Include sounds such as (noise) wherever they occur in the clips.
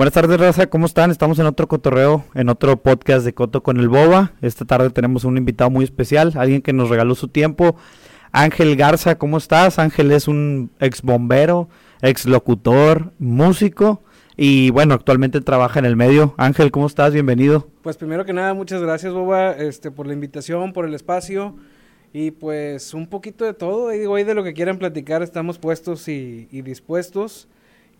Buenas tardes, Raza, ¿cómo están? Estamos en otro cotorreo, en otro podcast de Coto con el Boba. Esta tarde tenemos un invitado muy especial, alguien que nos regaló su tiempo. Ángel Garza, ¿cómo estás? Ángel es un ex bombero, ex locutor, músico y bueno, actualmente trabaja en el medio. Ángel, ¿cómo estás? Bienvenido. Pues primero que nada, muchas gracias, Boba, este, por la invitación, por el espacio y pues un poquito de todo. Y digo, ahí de lo que quieran platicar estamos puestos y, y dispuestos.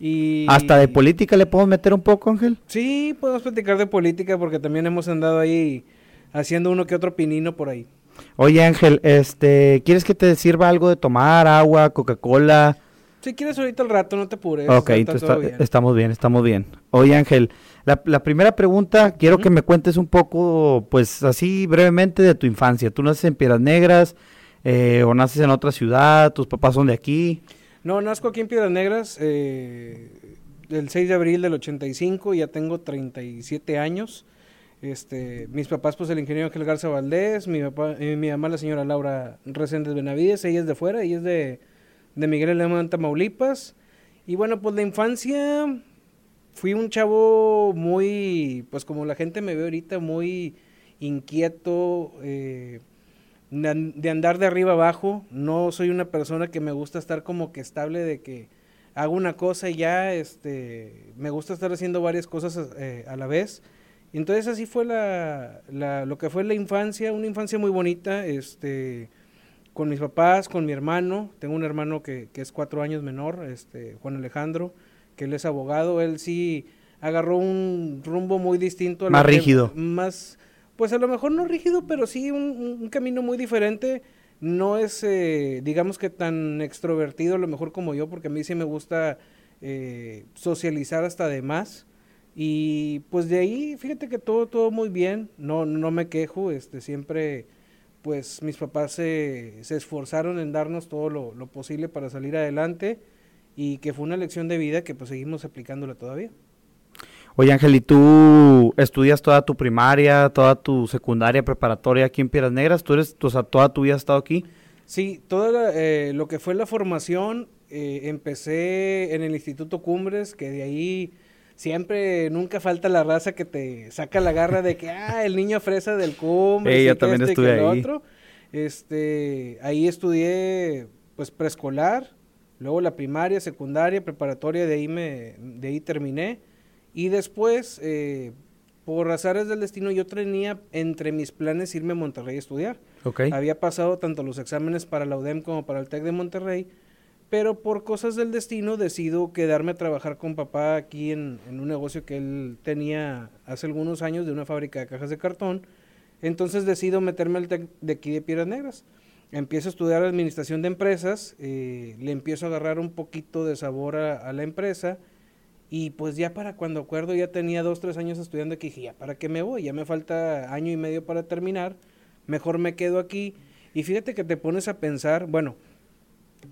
Y... ¿Hasta de política le podemos meter un poco, Ángel? Sí, podemos platicar de política porque también hemos andado ahí haciendo uno que otro pinino por ahí. Oye, Ángel, este, ¿quieres que te sirva algo de tomar, agua, Coca-Cola? Si quieres ahorita al rato, no te apures. Ok, entonces estamos bien, estamos bien. Oye, Ángel, la, la primera pregunta, quiero que me cuentes un poco, pues así brevemente de tu infancia. ¿Tú naces en Piedras Negras eh, o naces en otra ciudad? ¿Tus papás son de aquí? No, nazco aquí en Piedras Negras eh, el 6 de abril del 85, ya tengo 37 años. Este, mis papás, pues el ingeniero Ángel Garza Valdés, mi, papá, eh, mi mamá la señora Laura Reséndez Benavides, ella es de fuera, ella es de, de Miguel Alemán, Tamaulipas. Y bueno, pues la infancia fui un chavo muy, pues como la gente me ve ahorita, muy inquieto, eh, de andar de arriba abajo. No soy una persona que me gusta estar como que estable de que hago una cosa y ya, este, me gusta estar haciendo varias cosas eh, a la vez. Y entonces así fue la, la, lo que fue la infancia, una infancia muy bonita, este, con mis papás, con mi hermano. Tengo un hermano que, que es cuatro años menor, este, Juan Alejandro, que él es abogado. Él sí agarró un rumbo muy distinto. más rígido. más pues a lo mejor no rígido, pero sí un, camino muy diferente. No es, eh, digamos que tan extrovertido a lo mejor como yo, porque a mí sí me gusta eh, socializar hasta de más. Y pues de ahí, fíjate que todo, todo muy bien, no, no me quejo, este, siempre, pues mis papás se, se esforzaron en darnos todo lo, posible para salir adelante y que fue una lección de vida que pues seguimos aplicándola todavía. Oye Ángel, ¿y tú estudias toda tu primaria, toda tu secundaria, preparatoria aquí en Piedras Negras? ¿Tú eres, o sea, toda tu vida has estado aquí? Sí, todo eh, lo que fue la formación, eh, empecé en el Instituto Cumbres, que de ahí siempre, nunca falta la raza que te saca la garra de que, (laughs) ah, el niño fresa del Cumbres. yo también este estudié ahí. Otro. Este, ahí estudié, pues, preescolar, luego la primaria, secundaria, preparatoria, de ahí, me, de ahí terminé. Y después, eh, por azares del destino, yo tenía entre mis planes irme a Monterrey a estudiar. Había pasado tanto los exámenes para la UDEM como para el TEC de Monterrey, pero por cosas del destino decido quedarme a trabajar con papá aquí en, un negocio que él tenía hace algunos años de una fábrica de cajas de cartón. Entonces decido meterme al TEC de aquí de Piedras Negras. Empiezo a estudiar administración de empresas, eh, le empiezo a agarrar un poquito de sabor a la empresa y pues ya para cuando acuerdo ya tenía dos, tres años estudiando aquí, dije, ya, ¿para qué me voy? Ya me falta año y medio para terminar, mejor me quedo aquí. Y fíjate que te pones a pensar, bueno,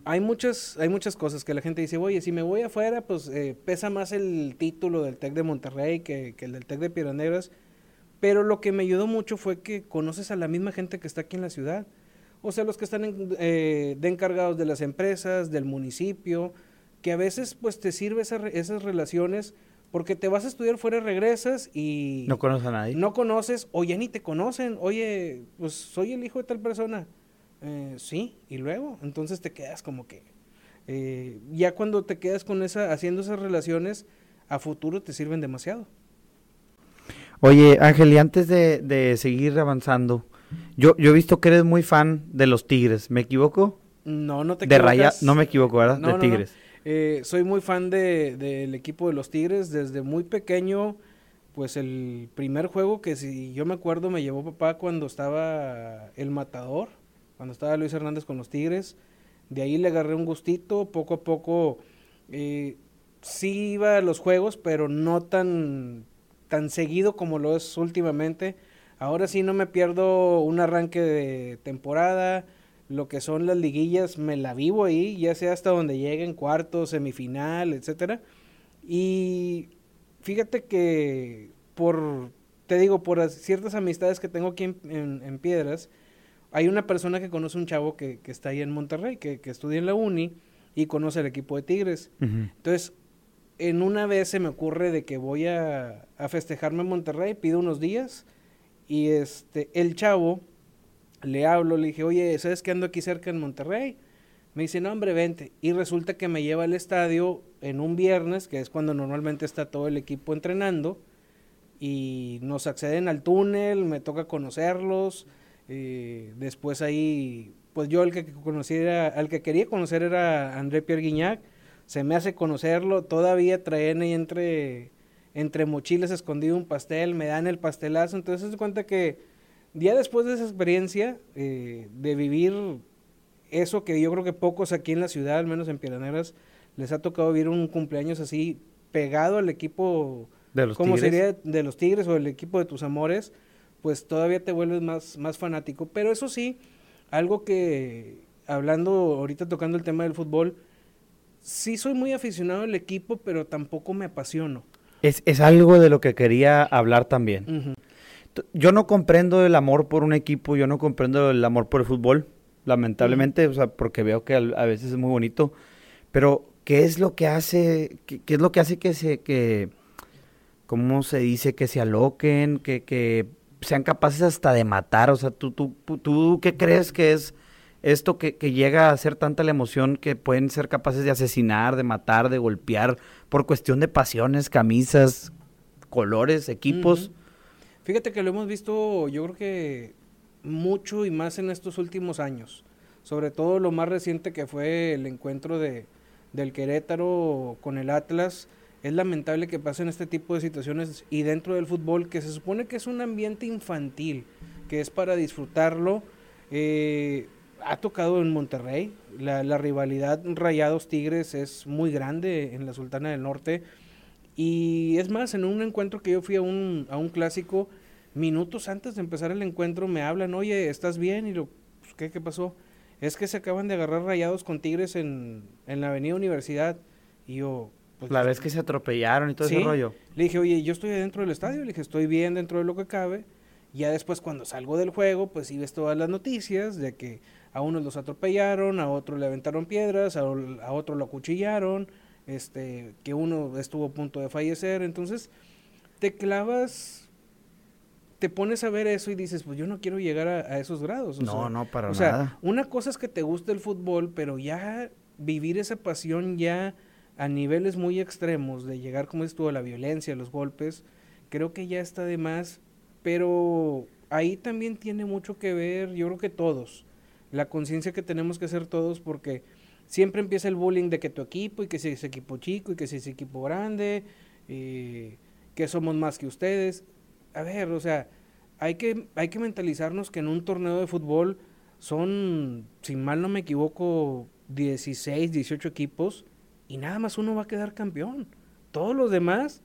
hay muchas, hay muchas cosas que la gente dice, oye, si me voy afuera, pues eh, pesa más el título del TEC de Monterrey que, el del TEC de Piedras Pero lo que me ayudó mucho fue que conoces a la misma gente que está aquí en la ciudad. O sea, los que están eh, de encargados de las empresas, del municipio, que a veces pues te sirve esas relaciones porque te vas a estudiar fuera, regresas y... No conoces a nadie. No conoces o ya ni te conocen. Oye, pues soy el hijo de tal persona. Eh, sí, y luego, entonces te quedas como que... Eh, ya cuando te quedas con esa, haciendo esas relaciones, a futuro te sirven demasiado. Oye, Ángel, y antes de, de seguir avanzando, yo, yo he visto que eres muy fan de los Tigres, ¿me equivoco? No, no te de Raya, no me equivoco, ¿verdad? de Tigres. Eh, soy muy fan del de, equipo de los Tigres. Desde muy pequeño, pues el primer juego que si yo me acuerdo me llevó papá cuando estaba el matador, cuando estaba Luis Hernández con los Tigres. De ahí le agarré un gustito, poco a poco eh, sí iba a los juegos, pero no tan, tan seguido como lo es últimamente. Ahora sí no me pierdo un arranque de temporada, lo que son las liguillas me la vivo ahí, ya sea hasta donde lleguen, cuarto, semifinal, etcétera. Y fíjate que por, te digo, por ciertas amistades que tengo aquí en, Piedras, hay una persona que conoce un chavo que, está ahí en Monterrey, que, estudia en la uni y conoce el equipo de Tigres. Entonces, en una vez se me ocurre de que voy a, a festejarme en Monterrey, pido unos días y este, el chavo, le hablo, le dije, oye, ¿sabes que ando aquí cerca en Monterrey? Me dice, no, hombre, vente. Y resulta que me lleva al estadio en un viernes, que es cuando normalmente está todo el equipo entrenando, y nos acceden al túnel, me toca conocerlos. Eh, después ahí, pues yo el que conociera, al que quería conocer era André Pierre Guignac. Se me hace conocerlo, todavía traen ahí entre, entre mochilas escondido un pastel, me dan el pastelazo. Entonces se cuenta que ya después de esa experiencia, eh, de vivir eso que yo creo que pocos aquí en la ciudad, al menos en Piedras les ha tocado vivir un cumpleaños así pegado al equipo de los como sería de los Tigres o el equipo de tus amores, pues todavía te vuelves más, más fanático. Pero eso sí, algo que, hablando ahorita tocando el tema del fútbol, sí soy muy aficionado al equipo, pero tampoco me apasiono. Es, es algo de lo que quería hablar también. Yo no comprendo el amor por un equipo, yo no comprendo el amor por el fútbol, lamentablemente, o sea, porque veo que a veces es muy bonito, pero ¿qué es lo que hace, qué, qué es lo que hace que se, que, cómo se dice, que se aloquen, que, que sean capaces hasta de matar? O sea, ¿tú, tú, tú qué crees que es esto que, que llega a ser tanta la emoción que pueden ser capaces de asesinar, de matar, de golpear, por cuestión de pasiones, camisas, colores, equipos? Fíjate que lo hemos visto, yo creo que mucho y más en estos últimos años. Sobre todo lo más reciente que fue el encuentro de, del Querétaro con el Atlas. Es lamentable que pasen este tipo de situaciones y dentro del fútbol, que se supone que es un ambiente infantil, que es para disfrutarlo. eh, ha tocado en Monterrey. La, la rivalidad Rayados Tigres es muy grande en la Sultana del Norte. Y es más, en un encuentro que yo fui a un, a un clásico, minutos antes de empezar el encuentro me hablan, oye, ¿estás bien? Y lo, pues, ¿qué, ¿qué pasó? Es que se acaban de agarrar rayados con tigres en, en la avenida Universidad. Y yo, pues, La vez que se atropellaron y todo Sí. ese rollo. le dije, oye, yo estoy adentro del estadio, le dije, estoy bien dentro de lo que cabe. Ya después cuando salgo del juego, pues sí ves todas las noticias de que a unos los atropellaron, a otros le aventaron piedras, a, a otro lo acuchillaron, este, que uno estuvo a punto de fallecer. Entonces, te clavas, te pones a ver eso y dices, pues yo no quiero llegar a, a esos grados. o No, sea, no, para o sea, nada. una cosa es que te guste el fútbol, pero ya vivir esa pasión ya a niveles muy extremos, de llegar, como estuvo, a la violencia, a los golpes, creo que ya está de más, pero ahí también tiene mucho que ver, yo creo que todos, la conciencia que tenemos que hacer todos, porque siempre empieza el bullying de que tu equipo, y que si es equipo chico, y que si es equipo grande, eh, que somos más que ustedes. A ver, o sea, hay que, hay que mentalizarnos que en un torneo de fútbol son, si mal no me equivoco, 16, 18 equipos y nada más uno va a quedar campeón. Todos los demás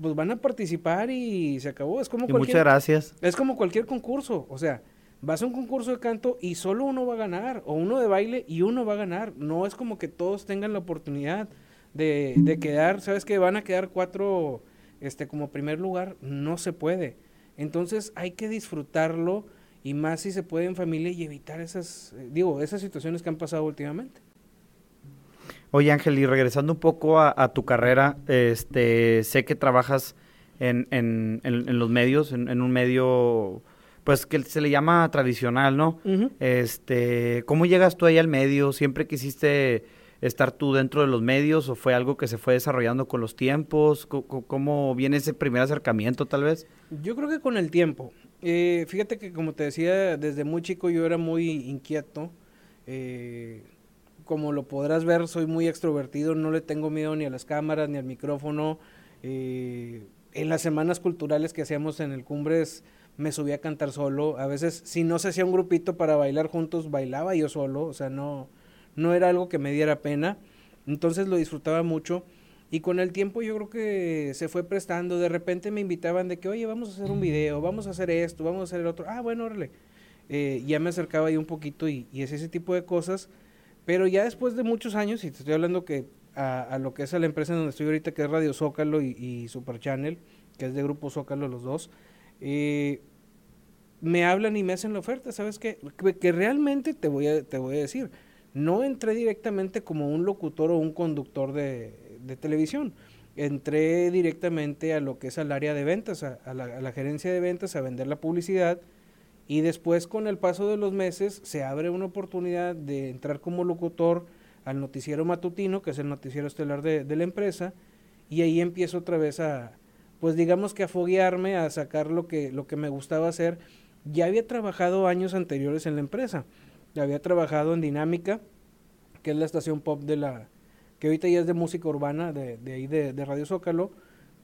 pues van a participar y se acabó. Es como Y cualquier muchas gracias. es como cualquier concurso, o sea, vas a un concurso de canto y solo uno va a ganar, o uno de baile y uno va a ganar. No es como que todos tengan la oportunidad de, de quedar, ¿sabes que Van a quedar cuatro este, como primer lugar, no se puede. Entonces hay que disfrutarlo y más si se puede en familia y evitar esas, eh, digo, esas situaciones que han pasado últimamente. Oye Ángel, y regresando un poco a, tu carrera, este, sé que trabajas en, en, en- los medios, en un medio, pues que se le llama tradicional, ¿no? Este, ¿cómo llegas tú ahí al medio? ¿Siempre quisiste estar tú dentro de los medios o fue algo que se fue desarrollando con los tiempos? ¿Cómo viene ese primer acercamiento tal vez? Yo creo que con el tiempo. Eh, fíjate que como te decía, desde muy chico yo era muy inquieto. Eh, como lo podrás ver, soy muy extrovertido, no le tengo miedo ni a las cámaras ni al micrófono. Eh, en las semanas culturales que hacíamos en el Cumbres me subía a cantar solo. A veces, si no se hacía un grupito para bailar juntos, bailaba yo solo. O sea, no, no era algo que me diera pena. Entonces lo disfrutaba mucho. Y con el tiempo yo creo que se fue prestando. De repente me invitaban de que, oye, vamos a hacer un video, vamos a hacer esto, vamos a hacer el otro. Ah, bueno, órale. Eh, ya me acercaba ahí un poquito y, es ese tipo de cosas. Pero ya después de muchos años, y te estoy hablando que a, lo que es a la empresa donde estoy ahorita, que es Radio Zócalo y, y Super Channel, que es de Grupo Zócalo los dos, eh, me hablan y me hacen la oferta, ¿sabes qué? Que, que realmente te voy, a, te voy a decir, no entré directamente como un locutor o un conductor de, de televisión. entré directamente a lo que es al área de ventas, a, la, a, la, gerencia de ventas, a vender la publicidad. Y después, con el paso de los meses, se abre una oportunidad de entrar como locutor al noticiero matutino, que es el noticiero estelar de, de la empresa. Y ahí empiezo otra vez a, pues digamos que a foguearme, a sacar lo que, lo que me gustaba hacer. Ya había trabajado años anteriores en la empresa. Había trabajado en Dinámica, que es la estación pop de la, que ahorita ya es de música urbana, de, de ahí de, de, Radio Zócalo,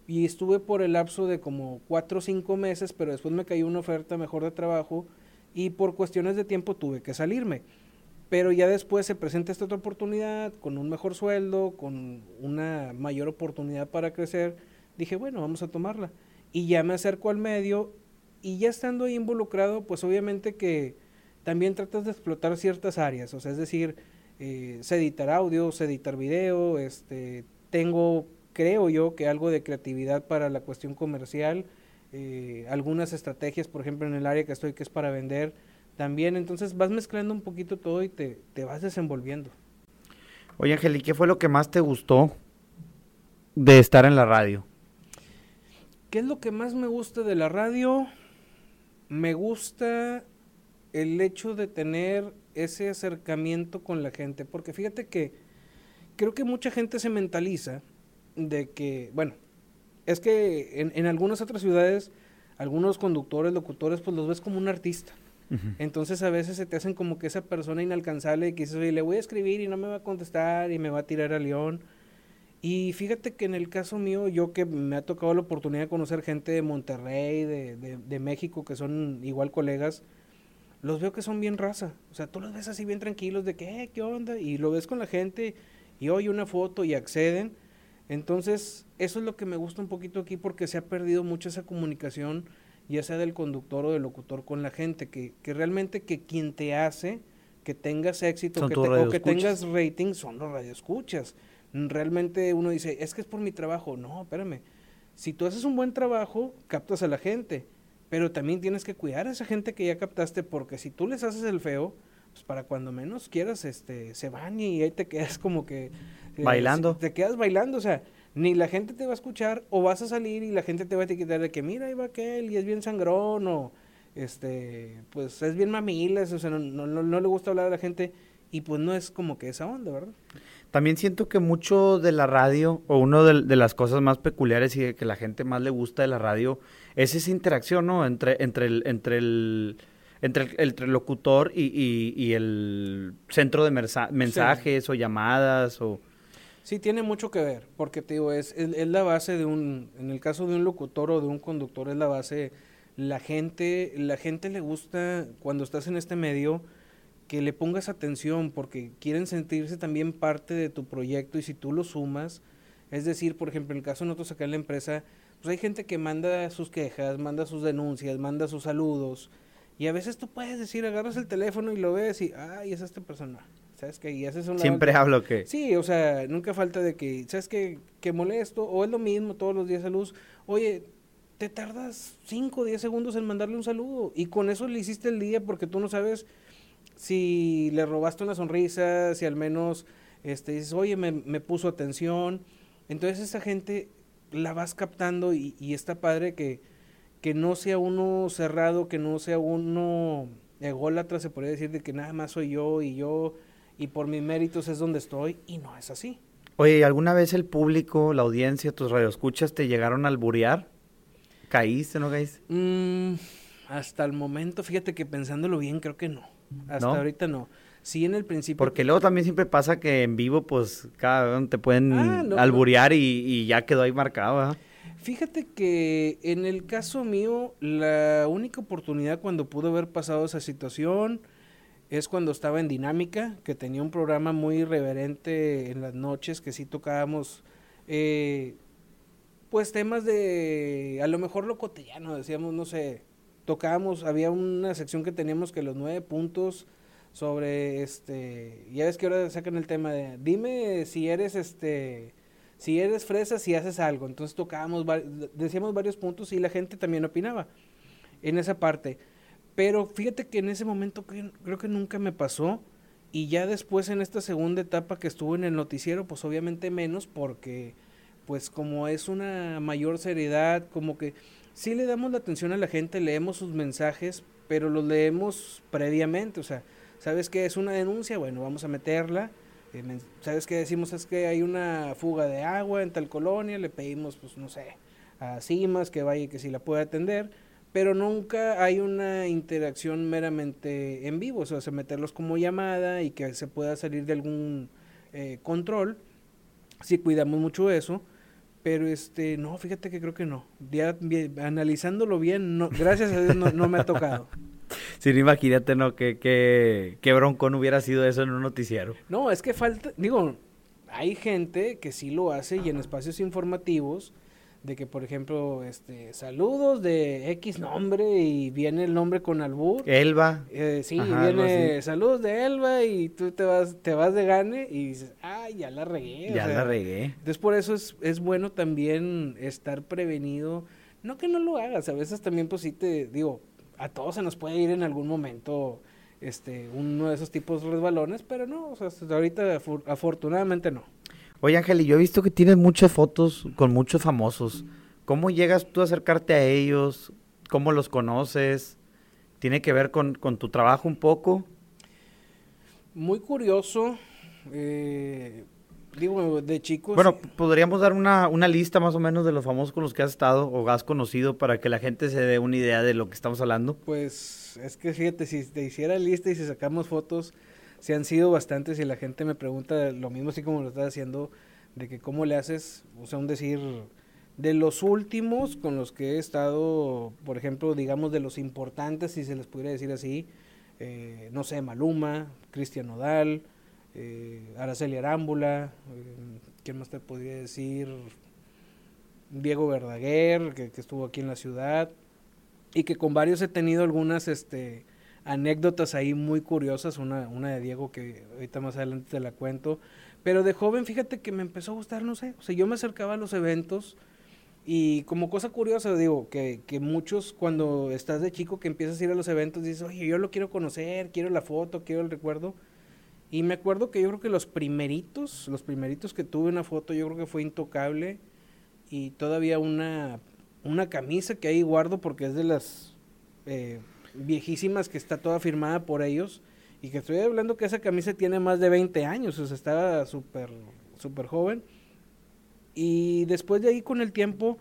y estuve por el lapso de como cuatro o cinco meses, pero después me cayó una oferta mejor de trabajo y por cuestiones de tiempo tuve que salirme. Pero ya después se presenta esta otra oportunidad, con un mejor sueldo, con una mayor oportunidad para crecer, dije, bueno, vamos a tomarla. Y ya me acerco al medio y ya estando ahí involucrado, pues obviamente que también tratas de explotar ciertas áreas, o sea, es decir, eh, sé editar audio, sé editar video, este, tengo, creo yo, que algo de creatividad para la cuestión comercial, eh, algunas estrategias, por ejemplo, en el área que estoy, que es para vender, también, entonces vas mezclando un poquito todo y te, te vas desenvolviendo. Oye, Ángel, ¿y qué fue lo que más te gustó de estar en la radio? ¿Qué es lo que más me gusta de la radio? Me gusta el hecho de tener ese acercamiento con la gente, porque fíjate que creo que mucha gente se mentaliza de que, bueno, es que en, en algunas otras ciudades, algunos conductores, locutores, pues los ves como un artista. Entonces a veces se te hacen como que esa persona inalcanzable que dices, oye, le voy a escribir y no me va a contestar y me va a tirar a león. Y fíjate que en el caso mío, yo que me ha tocado la oportunidad de conocer gente de Monterrey, de, de, de México, que son igual colegas, los veo que son bien raza. O sea, tú los ves así bien tranquilos de que, eh, ¿qué onda? Y lo ves con la gente y oye una foto y acceden. Entonces, eso es lo que me gusta un poquito aquí porque se ha perdido mucho esa comunicación, ya sea del conductor o del locutor con la gente, que, que realmente que quien te hace que tengas éxito que te, o que tengas rating son los radioescuchas. Realmente uno dice, es que es por mi trabajo. No, espérame. Si tú haces un buen trabajo, captas a la gente pero también tienes que cuidar a esa gente que ya captaste porque si tú les haces el feo, pues para cuando menos quieras, este, se van y ahí te quedas como que... Eh, bailando. Te quedas bailando, o sea, ni la gente te va a escuchar o vas a salir y la gente te va a etiquetar de que mira, ahí va aquel y es bien sangrón o este, pues es bien mamilas, o sea, no, no, no le gusta hablar a la gente y pues no es como que esa onda, ¿verdad? También siento que mucho de la radio, o una de, de, las cosas más peculiares y que la gente más le gusta de la radio, es esa interacción, ¿no? Entre, entre el, entre el, entre el, entre el locutor y, y, y, el centro de mensajes sí. o llamadas o... Sí, tiene mucho que ver, porque te digo, es, es, es, la base de un, en el caso de un locutor o de un conductor, es la base, la gente, la gente le gusta, cuando estás en este medio, que le pongas atención porque quieren sentirse también parte de tu proyecto y si tú lo sumas, es decir, por ejemplo, en el caso de nosotros acá en la empresa, pues hay gente que manda sus quejas, manda sus denuncias, manda sus saludos y a veces tú puedes decir, agarras el teléfono y lo ves y, ay, es esta persona. ¿Sabes qué? Y haces un Siempre hablo que... Sí, o sea, nunca falta de que, ¿sabes qué? Que molesto, o es lo mismo todos los días a luz. Oye, te tardas 5 o 10 segundos en mandarle un saludo y con eso le hiciste el día porque tú no sabes si le robaste una sonrisa, si al menos este, dices, oye, me, me puso atención. Entonces esa gente la vas captando y, y, está padre que, que no sea uno cerrado, que no sea uno ególatra, se podría decir, de que nada más soy yo y yo y por mis méritos es donde estoy y no es así. Oye, ¿alguna vez el público, la audiencia, tus radioescuchas te llegaron a alburear? ¿Caíste, no caíste? Mm, hasta el momento, fíjate que pensándolo bien, creo que no. Hasta ¿No? ahorita no. Sí, en el principio. Porque luego también siempre pasa que en vivo, pues, cada te pueden ah, no, alburear no. Y, y, ya quedó ahí marcado. Fíjate que en el caso mío, la única oportunidad cuando pudo haber pasado esa situación es cuando estaba en Dinámica, que tenía un programa muy irreverente en las noches, que sí tocábamos, eh, pues temas de, a lo mejor lo cotidiano, decíamos, no sé, tocábamos, había una sección que teníamos que los nueve puntos sobre este, ya ves que ahora sacan el tema de, dime si eres este, si eres fresa, si haces algo. Entonces tocábamos, decíamos varios puntos y la gente también opinaba en esa parte. Pero fíjate que en ese momento creo que nunca me pasó. Y ya después en esta segunda etapa que estuve en el noticiero, pues obviamente menos porque pues como es una mayor seriedad, como que sí le damos la atención a la gente, leemos sus mensajes, pero los leemos previamente, o sea, ¿sabes qué es una denuncia? Bueno, vamos a meterla. Eh, ¿Sabes qué decimos? Es que hay una fuga de agua en tal colonia, le pedimos, pues no sé, a CIMAS que vaya y que si la pueda atender, pero nunca hay una interacción meramente en vivo, o sea, meterlos como llamada y que se pueda salir de algún eh, control, si cuidamos mucho eso, pero este, no, fíjate que creo que no. Ya analizándolo bien, no, gracias a Dios no, me ha tocado. (laughs) Sí, imagínate, ¿no? Que, que, que broncón hubiera sido eso en un noticiero. No, es que falta, digo, hay gente que sí lo hace y en espacios informativos de que por ejemplo este saludos de X nombre y viene el nombre con albur. Elba. Eh, sí viene saludos de Elba y tú te vas te vas de gane y dices ay ya la regué ya la regué. entonces por eso es, es bueno también estar prevenido no que no lo hagas a veces también pues sí te digo a todos se nos puede ir en algún momento este uno de esos tipos de resbalones pero no o sea ahorita afortunadamente no Oye, Ángel, yo he visto que tienes muchas fotos con muchos famosos. ¿Cómo llegas tú a acercarte a ellos? ¿Cómo los conoces? ¿Tiene que ver con, tu trabajo un poco? Muy curioso. Eh, digo, de chicos. Bueno, podríamos dar una, una, lista más o menos de los famosos con los que has estado o has conocido para que la gente se dé una idea de lo que estamos hablando. Pues es que fíjate, si te hiciera lista y si sacamos fotos, se han sido bastantes y la gente me pregunta lo mismo así como lo estás haciendo, de que cómo le haces, o sea, un decir, de los últimos con los que he estado, por ejemplo, digamos de los importantes, si se les pudiera decir así, eh, no sé, Maluma, Cristian Nodal, eh, Araceli Arámbula, eh, ¿quién más te podría decir? Diego Verdaguer, que, que, estuvo aquí en la ciudad, y que con varios he tenido algunas, este, anécdotas ahí muy curiosas, una, una de Diego que ahorita más adelante te la cuento, pero de joven fíjate que me empezó a gustar, no sé, o sea, yo me acercaba a los eventos y como cosa curiosa digo que, que muchos cuando estás de chico que empiezas a ir a los eventos dices, oye, yo lo quiero conocer, quiero la foto, quiero el recuerdo. Y me acuerdo que yo creo que los primeritos, los primeritos que tuve una foto, yo creo que fue intocable y todavía una, una camisa que ahí guardo porque es de las eh, viejísimas que está toda firmada por ellos y que estoy hablando que esa camisa tiene más de 20 años, o sea, estaba súper, súper joven. Y después de ahí con el tiempo,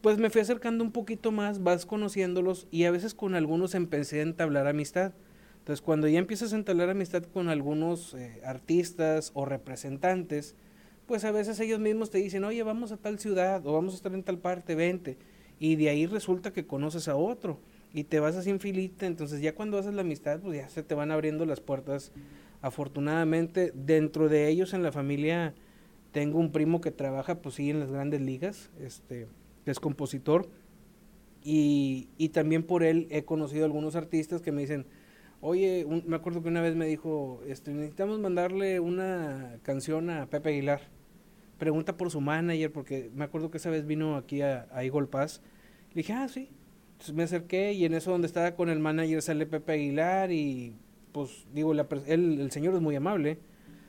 pues me fui acercando un poquito más, vas conociéndolos y a veces con algunos empecé a entablar amistad. Entonces cuando ya empiezas a entablar amistad con algunos eh, artistas o representantes, pues a veces ellos mismos te dicen, oye, vamos a tal ciudad o vamos a estar en tal parte, vente. Y de ahí resulta que conoces a otro y te vas así en entonces ya cuando haces la amistad, pues ya se te van abriendo las puertas. Afortunadamente, dentro de ellos en la familia tengo un primo que trabaja, pues sí, en las grandes ligas, este, es compositor, y, y también por él he conocido algunos artistas que me dicen, oye, me acuerdo que una vez me dijo, este, necesitamos mandarle una canción a Pepe Aguilar, pregunta por su manager, porque me acuerdo que esa vez vino aquí a, a Eagle le dije, ah, sí, entonces me acerqué y en eso donde estaba con el manager sale Pepe Aguilar y pues digo, la, el señor es muy amable.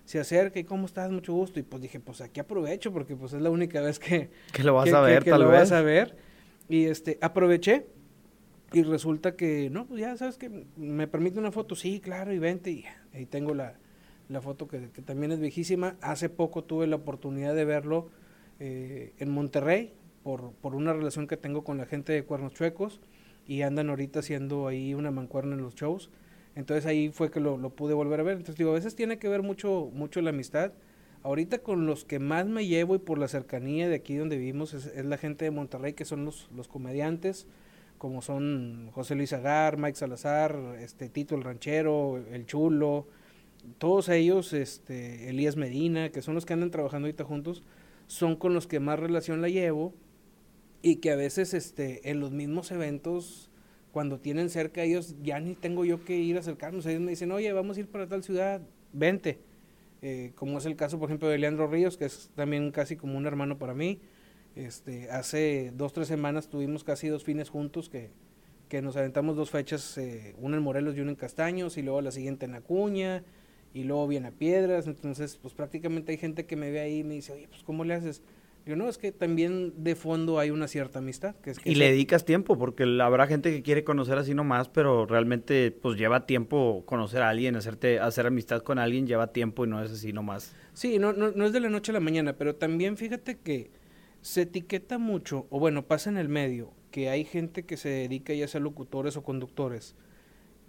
Se acerca y ¿cómo estás? Mucho gusto. Y pues dije, pues aquí aprovecho porque pues es la única vez que... (laughs) Que lo vas a ver, que, lo vas a ver. Y este, aproveché y resulta que, no, pues ya sabes que me permite una foto. Sí, claro, y vente. Y ahí tengo la, la foto que, que, también es viejísima. Hace poco tuve la oportunidad de verlo eh, en Monterrey por, una relación que tengo con la gente de Cuernos Chuecos y andan ahorita haciendo ahí una mancuerna en los shows. Entonces ahí fue que lo, lo, pude volver a ver. Entonces digo, a veces tiene que ver mucho, mucho la amistad. Ahorita con los que más me llevo y por la cercanía de aquí donde vivimos es, es la gente de Monterrey, que son los, los comediantes, como son José Luis Agar, Mike Salazar, este Tito el Ranchero, El Chulo, todos ellos, este, Elías Medina, que son los que andan trabajando ahorita juntos, son con los que más relación la llevo y que a veces este, en los mismos eventos, cuando tienen cerca ellos, ya ni tengo yo que ir a acercarnos. Ellos me dicen, oye, vamos a ir para tal ciudad, vente. Eh, como es el caso, por ejemplo, de Leandro Ríos, que es también casi como un hermano para mí. Este, hace dos, tres semanas tuvimos casi dos fines juntos que, que nos aventamos dos fechas, eh, una en Morelos y una en Castaños, y luego la siguiente en Acuña, y luego viene a Piedras. Entonces, pues prácticamente hay gente que me ve ahí y me dice, oye, pues ¿cómo le haces? Yo no, es que también de fondo hay una cierta amistad. Que es que y le dedicas tiempo, porque habrá gente que quiere conocer así nomás, pero realmente pues lleva tiempo conocer a alguien, hacerte, hacer amistad con alguien lleva tiempo y no es así nomás. Sí, no, no, no es de la noche a la mañana, pero también fíjate que se etiqueta mucho, o bueno, pasa en el medio, que hay gente que se dedica ya sea locutores o conductores,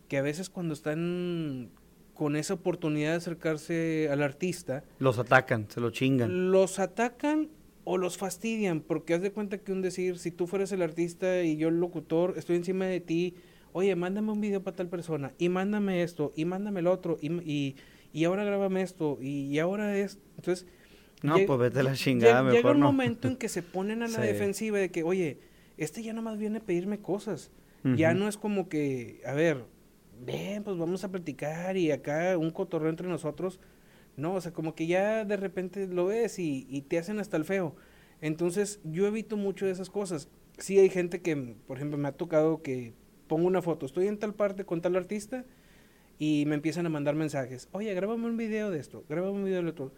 que a veces cuando están con esa oportunidad de acercarse al artista... Los atacan, se lo chingan. Los atacan o los fastidian, porque haz de cuenta que un decir, si tú fueras el artista y yo el locutor, estoy encima de ti, oye, mándame un video para tal persona, y mándame esto, y mándame el otro, y, y, ahora grábame esto, y, ahora es... Entonces... No, pues vete la chingada, llega, Llega un momento en (laughs) que se ponen a la defensiva de que, oye, este ya nomás viene a pedirme cosas. Ya no es como que, a ver, ven, pues vamos a platicar y acá un cotorreo entre nosotros. No, o sea, como que ya de repente lo ves y, te hacen hasta el feo. Entonces, yo evito mucho de esas cosas. Sí hay gente que, por ejemplo, me ha tocado que pongo una foto, estoy en tal parte con tal artista y me empiezan a mandar mensajes. Oye, grábame un video de esto, grábame un video de otro.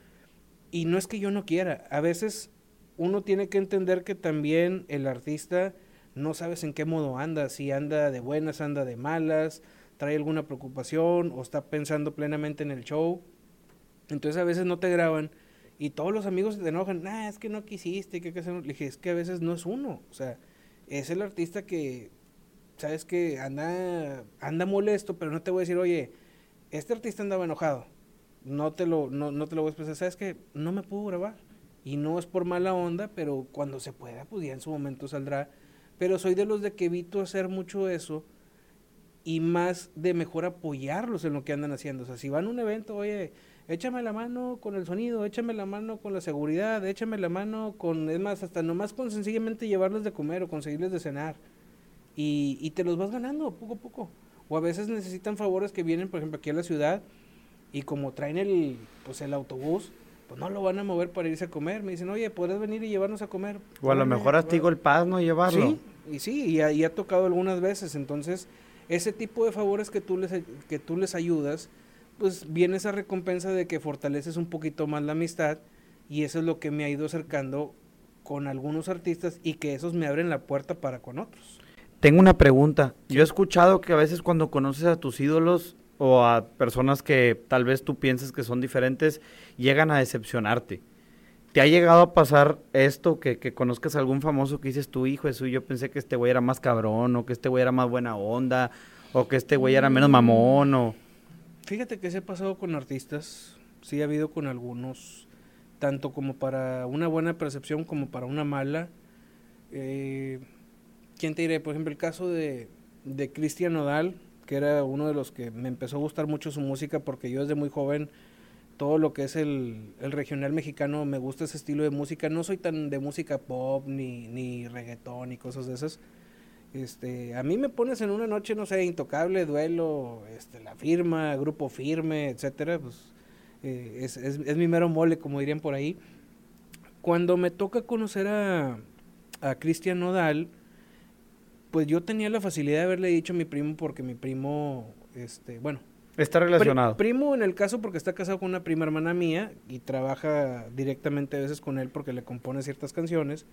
Y no es que yo no quiera, a veces uno tiene que entender que también el artista no sabes en qué modo anda, si anda de buenas, anda de malas, trae alguna preocupación o está pensando plenamente en el show. Entonces a veces no te graban y todos los amigos te enojan, nah, es que no quisiste, que hacer. Le dije, es que a veces no es uno, o sea, es el artista que, sabes que anda, anda molesto, pero no te voy a decir, oye, este artista andaba enojado, no te lo, no, no te lo voy a expresar, sabes que no me pudo grabar y no es por mala onda, pero cuando se pueda, pues ya en su momento saldrá. Pero soy de los de que evito hacer mucho eso y más de mejor apoyarlos en lo que andan haciendo. O sea, si van a un evento, oye, échame la mano con el sonido, échame la mano con la seguridad, échame la mano con, es más, hasta nomás con sencillamente llevarles de comer o conseguirles de cenar. Y, y te los vas ganando poco a poco. O a veces necesitan favores que vienen, por ejemplo, aquí a la ciudad y como traen el, pues el autobús, pues no lo van a mover para irse a comer. Me dicen, oye, ¿podrías venir y llevarnos a comer? O a lo mejor hasta el paz no llevarlo. Sí, y sí, y ha, ha, tocado algunas veces. Entonces, ese tipo de favores que tú les, que tú les ayudas, pues viene esa recompensa de que fortaleces un poquito más la amistad y eso es lo que me ha ido acercando con algunos artistas y que esos me abren la puerta para con otros. Tengo una pregunta. Yo he escuchado que a veces cuando conoces a tus ídolos o a personas que tal vez tú piensas que son diferentes, llegan a decepcionarte. ¿Te ha llegado a pasar esto, que, que conozcas a algún famoso que dices tu hijo, eso, yo pensé que este güey era más cabrón, o que este güey era más buena onda, o que este güey era menos mm. mamón, o... Fíjate que se ha pasado con artistas, sí ha habido con algunos, tanto como para una buena percepción como para una mala. Eh, ¿Quién te diré? Por ejemplo, el caso de, de Cristian Nodal, que era uno de los que me empezó a gustar mucho su música porque yo desde muy joven todo lo que es el, regional mexicano me gusta ese estilo de música. No soy tan de música pop ni, ni reggaetón y cosas de esas. Este, a mí me pones en una noche, no sé, intocable, duelo, este, la firma, grupo firme, etcétera, pues eh, es, es, es, mi mero mole, como dirían por ahí. Cuando me toca conocer a, a Cristian Nodal, pues yo tenía la facilidad de haberle dicho a mi primo porque mi primo, este, bueno. Está relacionado. primo en el caso porque está casado con una prima hermana mía y trabaja directamente a veces con él porque le compone ciertas canciones.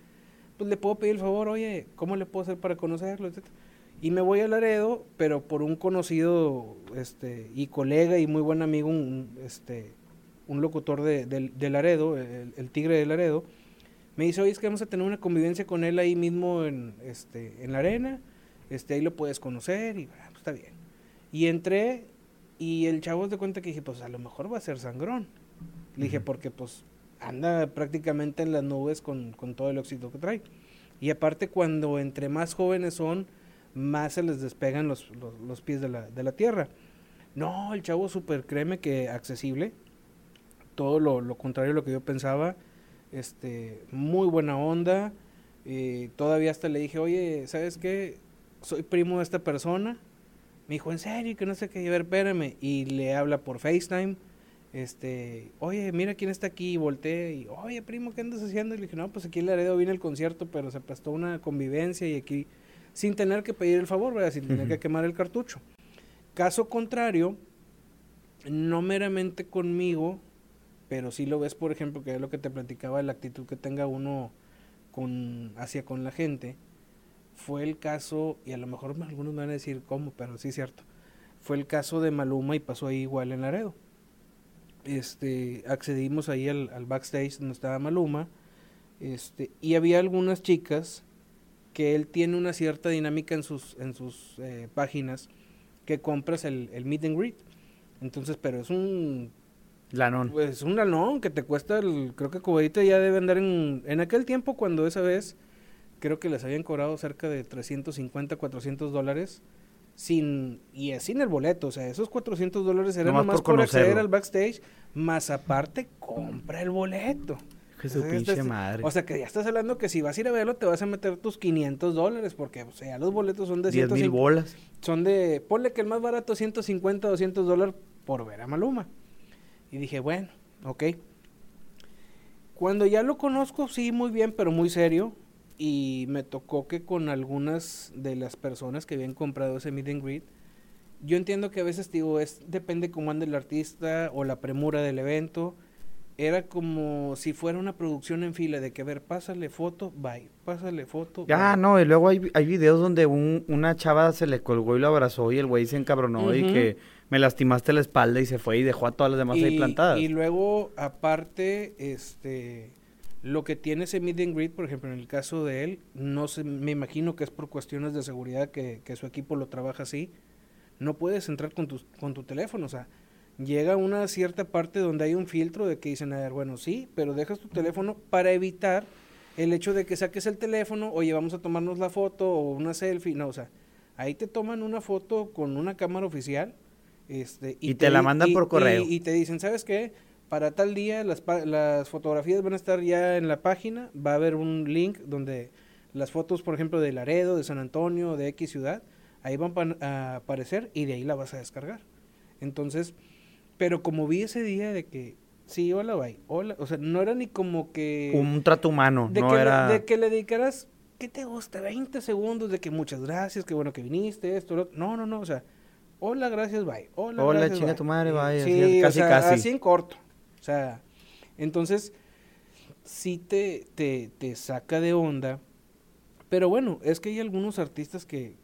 Pues le puedo pedir el favor, oye, ¿cómo le puedo hacer para conocerlo? Y me voy a Laredo, pero por un conocido este, y colega y muy buen amigo, un, este, un locutor de, de, Laredo, el, el Tigre de Laredo, me dice, oye, es que vamos a tener una convivencia con él ahí mismo en, este, en la arena, este, ahí lo puedes conocer y ah, pues está bien. Y entré y el chavo de cuenta que dije, pues a lo mejor va a ser sangrón. Le dije, porque pues anda prácticamente en las nubes con, con todo el éxito que trae. Y aparte cuando entre más jóvenes son, más se les despegan los, los, pies de la, de la, tierra. No, el chavo súper, créeme que accesible. Todo lo, lo contrario a lo que yo pensaba este, muy buena onda. todavía hasta le dije, oye, ¿sabes qué? Soy primo de esta persona. Me dijo, ¿en serio? Que no sé qué, a ver, espérame. Y le habla por FaceTime. Este, oye, mira quién está aquí. Y volteé y, oye, primo, ¿qué andas haciendo? Y le dije, no, pues aquí en Laredo viene el concierto, pero se prestó una convivencia y aquí, sin tener que pedir el favor, ¿verdad? Sin tener que quemar el cartucho. Caso contrario, no meramente conmigo, pero sí lo ves, por ejemplo, que es lo que te platicaba, la actitud que tenga uno con hacia con la gente. Fue el caso, y a lo mejor (laughs) algunos me van a decir cómo, pero sí es cierto. Fue el caso de Maluma y pasó ahí igual en Laredo. Este, accedimos ahí al, al backstage donde estaba Maluma. Este, y había algunas chicas que él tiene una cierta dinámica en sus, en sus eh, páginas que compras el, el meet and greet. Entonces, pero es un Lanón. pues un lanón que te cuesta, el, creo que Cubadita ya debe andar en, en aquel tiempo cuando esa vez creo que les habían cobrado cerca de 350, 400 dólares sin, y es sin el boleto, o sea, esos 400 dólares eran Nomás nomás por por, acceder al backstage, más aparte compra el boleto. Que su Entonces, pinche estás- madre. O sea, que ya estás hablando que si vas a ir a verlo te vas a meter tus 500 dólares, porque o sea, los boletos son de 10 mil 150 bolas. son de, ponle que el más barato 150, 200 dólares por ver a Maluma. Y dije, bueno, ok. Cuando ya lo conozco, sí, muy bien, pero muy serio. Y me tocó que con algunas de las personas que habían comprado ese meet and greet, yo entiendo que a veces, digo, es, depende cómo ande el artista o la premura del evento. Era como si fuera una producción en fila de que, a ver, pásale foto, bye, pásale foto. Ya, bye. no, y luego hay, hay videos donde un- una chava se le colgó y lo abrazó y el güey se encabronó y que me lastimaste la espalda y se fue y dejó a todas las demás ahí plantadas. Y luego, aparte, este, lo que tiene ese meet and greet, por ejemplo, en el caso de él, no sé, me imagino que es por cuestiones de seguridad que, que su equipo lo trabaja así. No puedes entrar con tu, con tu teléfono, o sea, llega una cierta parte donde hay un filtro de que dicen, a ver, bueno, sí, pero dejas tu teléfono para evitar el hecho de que saques el teléfono, oye, vamos a tomarnos la foto o una selfie, no, o sea, ahí te toman una foto con una cámara oficial, este, Y te la di- mandan por correo. Y, y te dicen, ¿sabes qué? Para tal día las, las fotografías van a estar ya en la página, va a haber un link donde las fotos, por ejemplo, de Laredo, de San Antonio, de X ciudad, ahí van a aparecer y de ahí la vas a descargar. Entonces, pero como vi ese día de que, sí, hola, bye, hola, o sea, no era ni como que... Un trato humano, de, no que le- era... de que le dedicaras, ¿qué te gusta? 20 segundos de que muchas gracias, qué bueno que viniste, esto, lo otro. No, no, no, o sea, hola, gracias, bye. Hola, Hola, gracias, chinga bye. tu madre, bye, Sí, así, o casi, sea, casi. así en corto. O sea, entonces, sí te, te, te saca de onda. Pero bueno, es que hay algunos artistas que,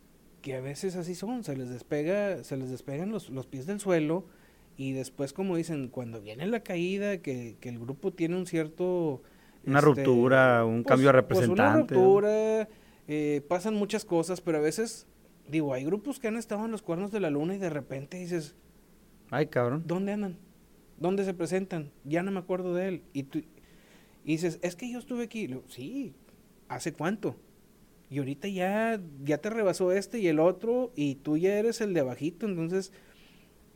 que a veces así son, se les despega, se les despegan los, los pies del suelo y después como dicen, cuando viene la caída, que, que el grupo tiene un cierto... Una ruptura, un cambio de Pues una representante, ¿no? ruptura, eh, pasan muchas cosas, pero a veces, digo, hay grupos que han estado en los cuernos de la luna y de repente dices, Ay, cabrón. ¿dónde andan? ¿Dónde se presentan? Ya no me acuerdo de él. Y, tú, y dices, es que yo estuve aquí. Digo, sí, ¿hace cuánto? Y ahorita ya, ya te rebasó este y el otro, y tú ya eres el de abajito, entonces,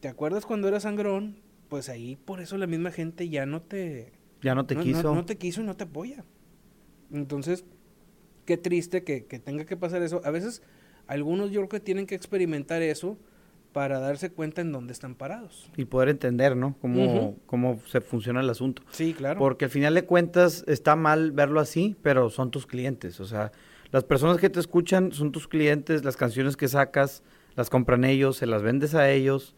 ¿te acuerdas cuando eras sangrón? Pues ahí por eso la misma gente ya no te, Ya no te no, quiso. no- no te quiso y no te apoya. Entonces, qué triste que, que tenga que pasar eso. A veces, algunos yo creo que tienen que experimentar eso para darse cuenta en dónde están parados. Y poder entender, ¿no? Cómo, cómo se funciona el asunto. Sí, claro. Porque al final de cuentas está mal verlo así, pero son tus clientes. O sea, las personas que te escuchan son tus clientes, las canciones que sacas las compran ellos, se las vendes a ellos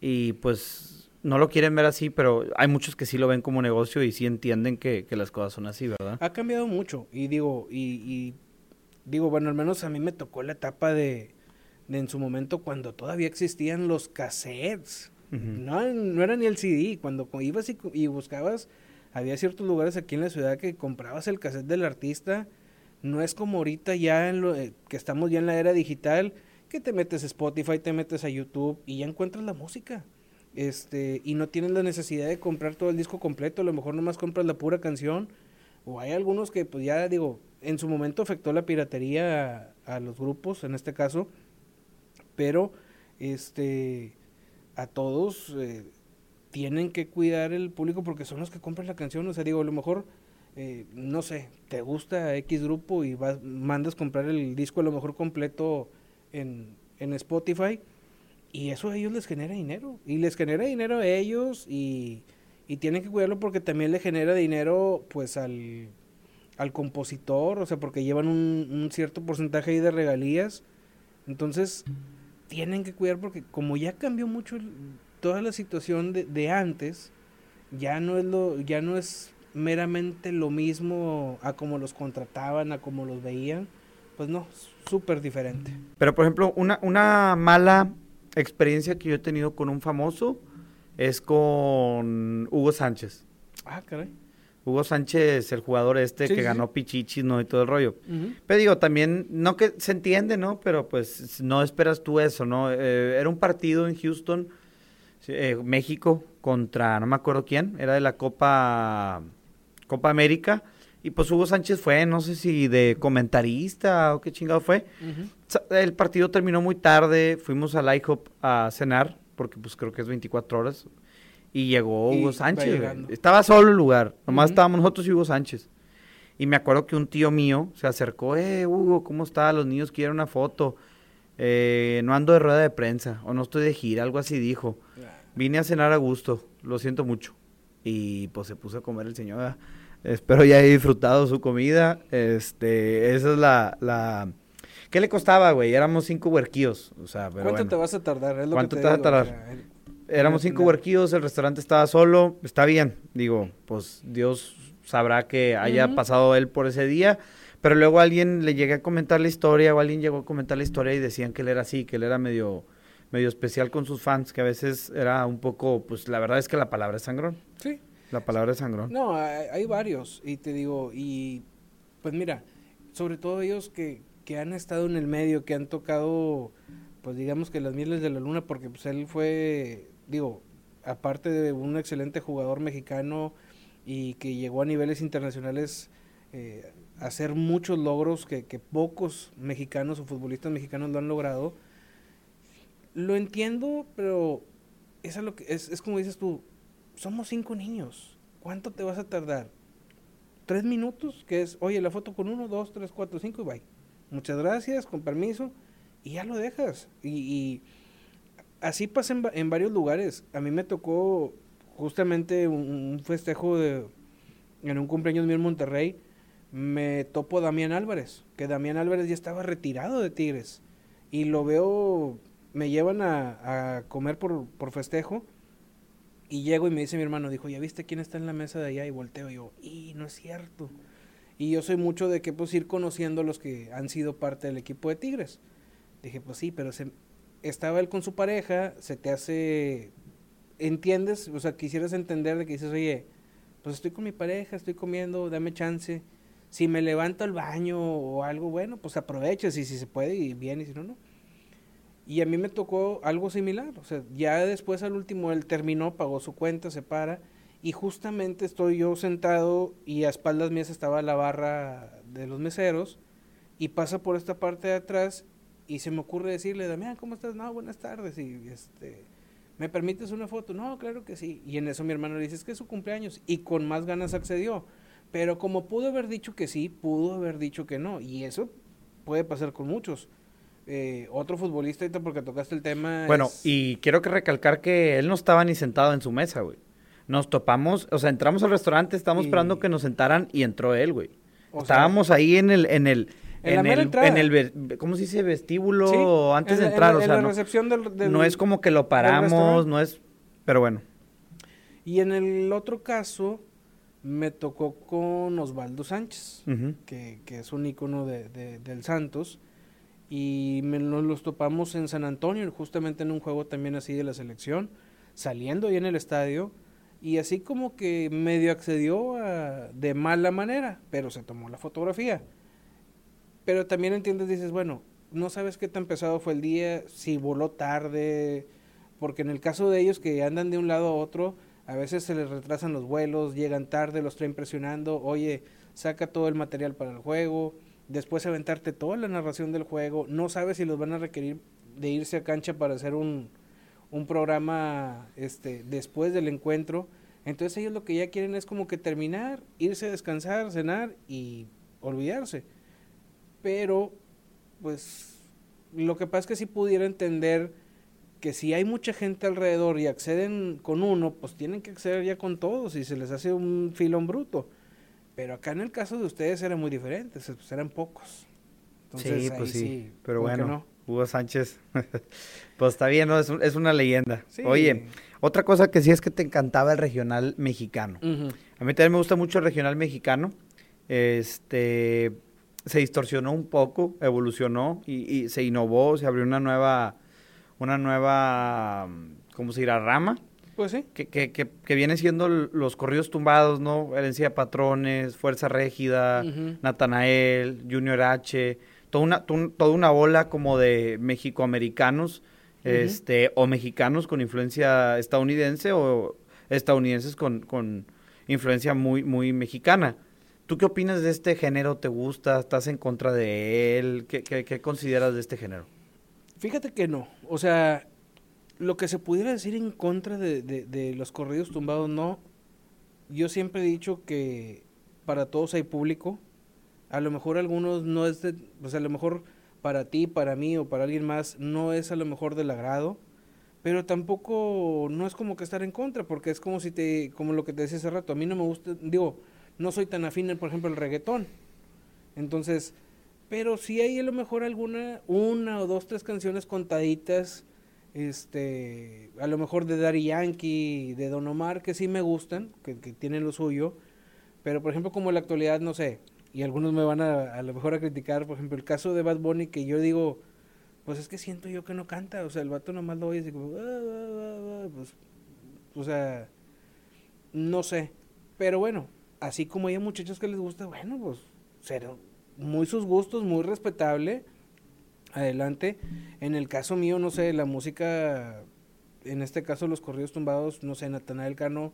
y pues no lo quieren ver así, pero hay muchos que sí lo ven como negocio y sí entienden que, que las cosas son así, ¿verdad? Ha cambiado mucho y digo, y, y digo, bueno, al menos a mí me tocó la etapa de, de en su momento cuando todavía existían los cassettes. No, no era ni el CD. Cuando ibas y, buscabas, había ciertos lugares aquí en la ciudad que comprabas el cassette del artista. No es como ahorita ya en lo, eh, que estamos ya en la era digital, que te metes a Spotify, te metes a YouTube y ya encuentras la música. Este, y no tienes la necesidad de comprar todo el disco completo, a lo mejor nomás compras la pura canción. O hay algunos que, pues ya digo, en su momento afectó la piratería a, a los grupos, en este caso, pero este a todos eh, tienen que cuidar el público porque son los que compran la canción. O sea, digo, a lo mejor, eh, no sé, te gusta X grupo y vas, mandas comprar el disco a lo mejor completo en, en Spotify y eso a ellos les genera dinero. Y les genera dinero a ellos y, y tienen que cuidarlo porque también le genera dinero pues al, al compositor, o sea, porque llevan un, un cierto porcentaje ahí de regalías. Entonces, tienen que cuidar porque como ya cambió mucho el- toda la situación de, de antes, ya no es lo, ya no es meramente lo mismo a como los contrataban, a como los veían, pues no, súper diferente. Pero por ejemplo, una, una mala experiencia que yo he tenido con un famoso es con Hugo Sánchez. Ah, caray. Hugo Sánchez, el jugador este que ganó Pichichis, ¿no? Y todo el rollo. Pero digo, también, no que se entiende, ¿no? Pero pues no esperas tú eso, ¿no? Eh, era un partido en Houston, eh, México, contra, no me acuerdo quién, era de la Copa, Copa América. Y pues Hugo Sánchez fue, no sé si de comentarista o qué chingado fue. El partido terminó muy tarde, fuimos al IHOP a cenar, porque pues creo que es 24 horas. Y llegó Hugo Sánchez. Estaba solo el lugar, nomás estábamos nosotros y Hugo Sánchez. Y me acuerdo que un tío mío se acercó, eh, Hugo, ¿cómo está? Los niños quieren una foto. Eh, no ando de rueda de prensa, o no estoy de gira, algo así dijo. Vine a cenar a gusto, lo siento mucho. Y pues se puso a comer el señor. Espero ya haya disfrutado su comida. Este, esa es la, la... ¿Qué le costaba, güey? Éramos cinco huerquíos. O sea, ¿Cuánto te vas a tardar? ¿Cuánto te, vas a tardar? Éramos cinco huerquillos, el restaurante estaba solo. Está bien, digo, pues Dios sabrá que haya pasado él por ese día. Pero luego alguien le llegué a comentar la historia, o alguien llegó a comentar la historia y decían que él era así, que él era medio, medio especial con sus fans, que a veces era un poco, pues la verdad es que la palabra es sangrón. Sí. La palabra es sangrón. No, hay, varios, y te digo, y pues mira, sobre todo ellos que, que han estado en el medio, que han tocado, pues digamos que las mieles de la luna, porque pues él fue, digo, aparte de un excelente jugador mexicano y que llegó a niveles internacionales eh, a hacer muchos logros que, pocos mexicanos o futbolistas mexicanos lo han logrado. Lo entiendo, pero es, lo que, es, es como dices tú, somos cinco niños. ¿Cuánto te vas a tardar? ¿Tres minutos? Que es, oye, la foto con uno, dos, tres, cuatro, cinco y bye. Muchas gracias, con permiso. Y ya lo dejas. Y, así pasa en, varios lugares. A mí me tocó justamente un, festejo de, en un cumpleaños mío en Monterrey. Me topo Damián Álvarez. Que Damián Álvarez ya estaba retirado de Tigres. Y lo veo, me llevan a, comer por, por festejo y llego y me dice mi hermano, dijo, ¿ya viste quién está en la mesa de allá? Y volteo y yo, y no es cierto. Y yo soy mucho de que pues ir conociendo los que han sido parte del equipo de Tigres. Dije, pues sí, pero se, estaba él con su pareja, se te hace, ¿entiendes? O sea, quisieras entender de que dices, oye, pues estoy con mi pareja, estoy comiendo, dame chance. Si me levanto al baño o algo, bueno, pues aproveches y si se puede y bien y si no, no. Y a mí me tocó algo similar. O sea, ya después al último él terminó, pagó su cuenta, se para. Y justamente estoy yo sentado y a espaldas mías estaba la barra de los meseros. Y pasa por esta parte de atrás y se me ocurre decirle, Damián, ¿cómo estás? No, buenas tardes. Y este, ¿me permites una foto? No, claro que sí. Y en eso mi hermano le dice, es que es su cumpleaños. Y con más ganas accedió. Pero como pudo haber dicho que sí, pudo haber dicho que no. Y eso puede pasar con muchos. Eh, otro futbolista, ahorita porque tocaste el tema. Bueno, y quiero que recalcar que él no estaba ni sentado en su mesa, güey. Nos topamos, o sea, entramos al restaurante, estábamos esperando que nos sentaran y entró él, güey. Estábamos ahí en el, en el, en, el, en el, ¿cómo se dice? Vestíbulo antes de entrar, o sea, la no, recepción del, no es como que lo paramos, no es, pero bueno. Y en el otro caso, me tocó con Osvaldo Sánchez, que, que, es un ícono de, del Santos y nos los topamos en San Antonio, justamente en un juego también así de la selección, saliendo ahí en el estadio, y así como que medio accedió de mala manera, pero se tomó la fotografía. Pero también entiendes, dices, bueno, no sabes qué tan pesado fue el día, si voló tarde, porque en el caso de ellos que andan de un lado a otro, a veces se les retrasan los vuelos, llegan tarde, los traen presionando, oye, saca todo el material para el juego, después aventarte toda la narración del juego, no sabes si los van a requerir de irse a cancha para hacer un, un programa este, después del encuentro. Entonces ellos lo que ya quieren es como que terminar, irse a descansar, cenar y olvidarse. Pero, pues, lo que pasa es que si pudiera entender que si hay mucha gente alrededor y acceden con uno, pues tienen que acceder ya con todos y se les hace un filón bruto. Pero acá en el caso de ustedes era muy diferente, pues eran pocos. sí, pues sí, pero bueno, Hugo Sánchez. (laughs) pues está bien, ¿no? Es, una leyenda. Oye, otra cosa que sí es que te encantaba el regional mexicano. A mí también me gusta mucho el regional mexicano. Este se distorsionó un poco, evolucionó y, se innovó, se abrió una nueva, una nueva, ¿cómo se dirá? Rama. Pues sí. Que, que, que, viene siendo los corridos tumbados, ¿no? Herencia de Patrones, Fuerza Régida, Natanael, Junior H, toda una, toda una ola como de mexicoamericanos, este, o mexicanos con influencia estadounidense o estadounidenses con, con influencia muy, muy mexicana. ¿Tú qué opinas de este género? ¿Te gusta? ¿Estás en contra de él? ¿Qué, consideras de este género? Fíjate que no. O sea, lo que se pudiera decir en contra de, los corridos tumbados, no. Yo siempre he dicho que para todos hay público. A lo mejor algunos no es de, pues a lo mejor para ti, para mí o para alguien más no es a lo mejor del agrado, pero tampoco no es como que estar en contra, porque es como si te, como lo que te decía hace rato, a mí no me gusta, digo, no soy tan afín, por ejemplo, el reggaetón. Entonces, pero sí hay a lo mejor alguna, una o dos, tres canciones contaditas, este, a lo mejor de Daddy Yankee, de Don Omar, que sí me gustan, que, tienen lo suyo, pero por ejemplo como en la actualidad, no sé, y algunos me van a, a lo mejor a criticar, por ejemplo, el caso de Bad Bunny, que yo digo, pues es que siento yo que no canta, o sea, el vato nomás lo oye y como, ah, ah, ah, pues, o sea, no sé, pero bueno, así como hay muchachos que les gusta, bueno, pues ser muy sus gustos, muy respetable. Adelante. En el caso mío, no sé, la música, en este caso los corridos tumbados, no sé, Natanael Cano,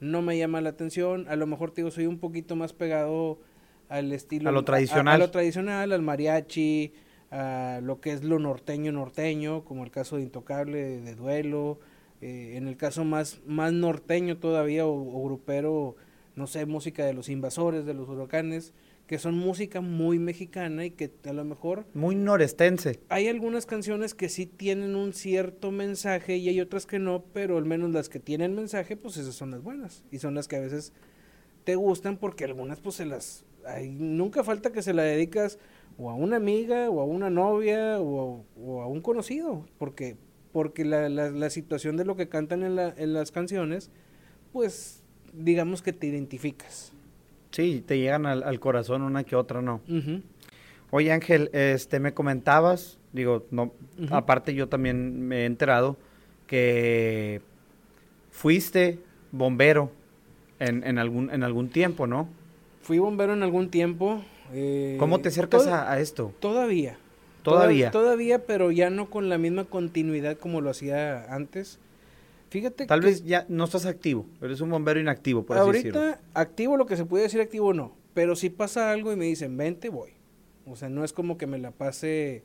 no me llama la atención. A lo mejor, digo, soy un poquito más pegado al estilo... A lo tradicional. A, lo tradicional, al mariachi, a lo que es lo norteño norteño, como el caso de Intocable, de Duelo. Eh, en el caso más, más norteño todavía o, o grupero no sé, música de los invasores, de los huracanes, que son música muy mexicana y que a lo mejor... Muy norestense. Hay algunas canciones que sí tienen un cierto mensaje y hay otras que no, pero al menos las que tienen mensaje, pues esas son las buenas. Y son las que a veces te gustan porque algunas pues se las... nunca falta que se la dedicas o a una amiga o a una novia o, a un conocido, porque, porque la, la, la situación de lo que cantan en, la, en las canciones, pues digamos que te identificas. Sí, te llegan al, corazón una que otra, ¿no? Oye Ángel, este, me comentabas, digo, no, aparte yo también me he enterado que fuiste bombero en, en, algún, en algún tiempo, ¿no? Fui bombero en algún tiempo. Eh, ¿Cómo te acercas a, esto? Todavía. Todavía. Todavía, pero ya no con la misma continuidad como lo hacía antes. Fíjate Tal vez ya no estás activo, eres un bombero inactivo, por así decirlo. Ahorita, activo lo que se puede decir activo no, pero si pasa algo y me dicen, vente, voy. O sea, no es como que me la pase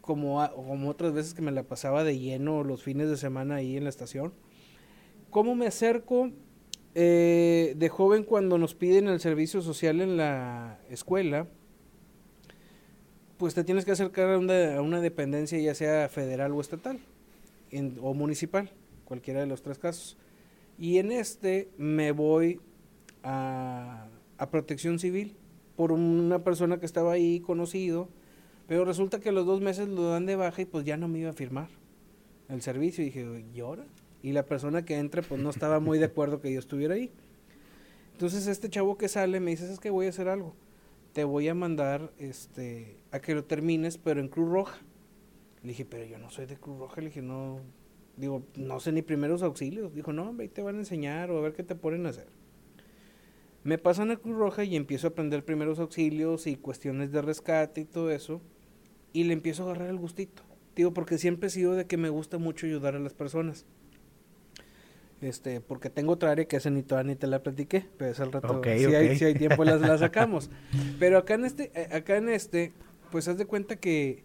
como, como otras veces que me la pasaba de lleno los fines de semana ahí en la estación. ¿Cómo me acerco? Eh, de joven cuando nos piden el servicio social en la escuela, pues te tienes que acercar a una, a una dependencia ya sea federal o estatal o municipal cualquiera de los tres casos. Y en este me voy a, a protección civil por una persona que estaba ahí conocido, pero resulta que los dos meses lo dan de baja y pues ya no me iba a firmar el servicio. Y dije, ¿y ahora? Y la persona que entra pues no estaba muy de acuerdo que yo estuviera ahí. Entonces este chavo que sale me dice, es que voy a hacer algo. Te voy a mandar este a que lo termines, pero en Cruz Roja. Le dije, pero yo no soy de Cruz Roja. Le dije, no, Digo, no sé ni primeros auxilios. Dijo, no, hombre, ahí te van a enseñar o a ver qué te ponen a hacer. Me pasan a Cruz Roja y empiezo a aprender primeros auxilios y cuestiones de rescate y todo eso. Y le empiezo a agarrar el gustito. Digo, porque siempre he sido de que me gusta mucho ayudar a las personas. Este, porque tengo otra área que hace ni toda ni te la platiqué, pero es al rato, si, Hay, si, Hay, tiempo las, la (laughs) sacamos. pero acá en este, eh, acá en este, pues haz de cuenta que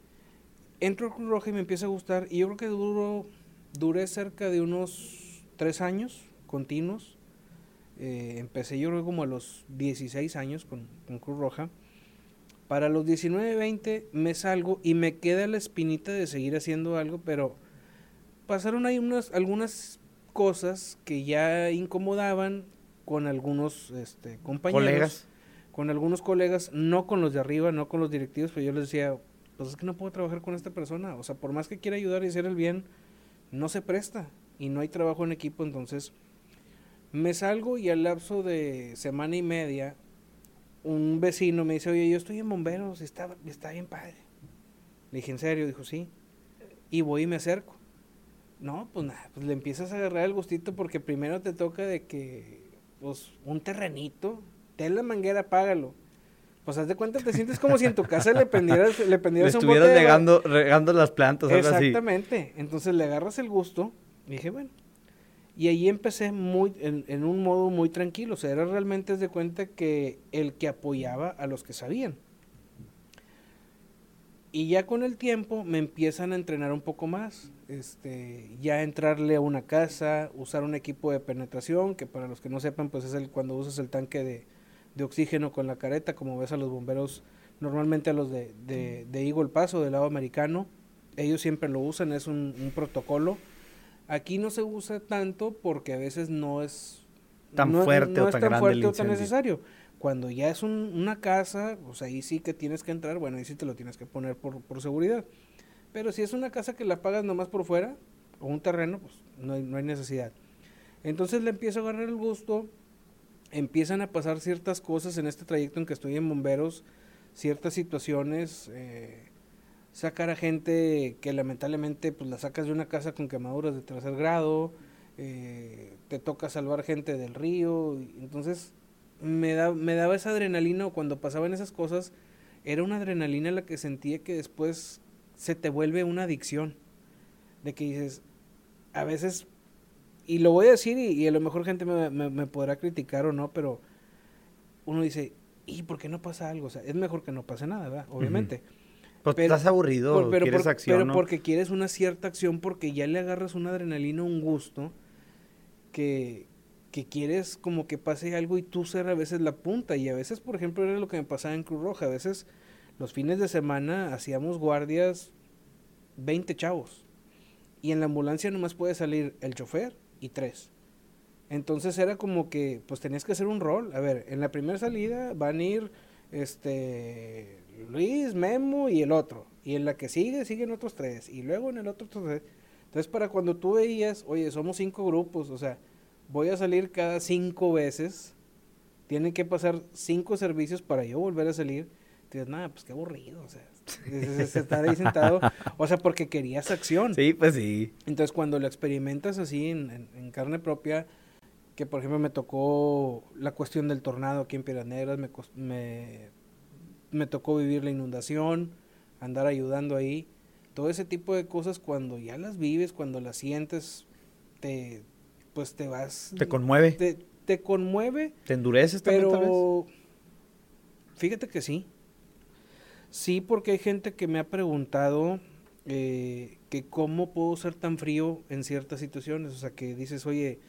entro a Cruz Roja y me empieza a gustar, y yo creo que duro duré cerca de unos tres años continuos. Eh, empecé yo creo como a los 16 años con, Cruz Roja. Para los 19, 20 me salgo y me queda la espinita de seguir haciendo algo, pero pasaron ahí unas, algunas cosas que ya incomodaban con algunos este, compañeros. Colegas. Con algunos colegas, no con los de arriba, no con los directivos, pero yo les decía, pues es que no puedo trabajar con esta persona. O sea, por más que quiera ayudar y hacer el bien, no se presta y no hay trabajo en equipo, entonces me salgo y al lapso de semana y media, un vecino me dice, oye, yo estoy en bomberos, está, bien padre. Le dije, ¿en serio? Dijo, sí. Y voy y me acerco. No, pues nada, pues le empiezas a agarrar el gustito porque primero te toca de que, pues, un terrenito, ten la manguera, págalo. Pues haz de cuenta, te sientes como si en tu casa le prendieras, le prendieras un bote regando, regando las plantas, algo Exactamente. Entonces le agarras el gusto y dije, bueno. Y ahí empecé muy, en, en, un modo muy tranquilo. O sea, era realmente de cuenta que el que apoyaba a los que sabían. Y ya con el tiempo me empiezan a entrenar un poco más. Este, ya entrarle a una casa, usar un equipo de penetración, que para los que no sepan, pues es el cuando usas el tanque de, de oxígeno con la careta, como ves a los bomberos, normalmente a los de, de, de Eagle Pass o del lado americano, ellos siempre lo usan, es un, un, protocolo. Aquí no se usa tanto porque a veces no es tan fuerte, o, tan tan fuerte o tan necesario. Cuando ya es una casa, pues ahí sí que tienes que entrar, bueno, ahí sí te lo tienes que poner por, por seguridad. Pero si es una casa que la pagas nomás por fuera, o un terreno, pues no hay, no hay necesidad. Entonces le empiezo a agarrar el gusto, empiezan a pasar ciertas cosas en este trayecto en que estoy en bomberos, ciertas situaciones, eh, sacar a gente que lamentablemente pues la sacas de una casa con quemaduras de tercer grado, eh, te toca salvar gente del río, entonces me, da, me daba esa adrenalina cuando pasaban esas cosas, era una adrenalina la que sentía que después se te vuelve una adicción. De que dices, a veces, y lo voy a decir y, a lo mejor gente me, me, podrá criticar o no, pero uno dice, ¿y por qué no pasa algo? O sea, es mejor que no pase nada, ¿verdad? Obviamente. Pero, estás aburrido, pero, quieres acción, Pero porque quieres una cierta acción, porque ya le agarras una adrenalina, un gusto, que, que quieres como que pase algo y tú ser a veces la punta. Y a veces, por ejemplo, era lo que me pasaba en Cruz Roja. A veces los fines de semana hacíamos guardias 20 chavos. Y en la ambulancia nomás puede salir el chofer y tres. Entonces era como que, pues tenías que hacer un rol. A ver, en la primera salida van a ir este Luis, Memo y el otro. Y en la que sigue, siguen otros tres. Y luego en el otro, tres. Entonces, para cuando tú veías, oye, somos cinco grupos, o sea, voy a salir cada cinco veces, tienen que pasar cinco servicios para yo volver a salir. Entonces, nada, pues qué aburrido, o sea, estar ahí sentado, o sea, porque querías acción. Sí, pues sí. Entonces, cuando lo experimentas así en, en, carne propia, que por ejemplo me tocó la cuestión del tornado aquí en Piedras Negras, me, me, me tocó vivir la inundación, andar ayudando ahí, todo ese tipo de cosas cuando ya las vives, cuando las sientes, te, pues te vas... Te conmueve. Te, te conmueve. Te endureces también pero, Fíjate que sí. Sí, porque hay gente que me ha preguntado eh, que cómo puedo ser tan frío en ciertas situaciones. O sea, que dices, oye,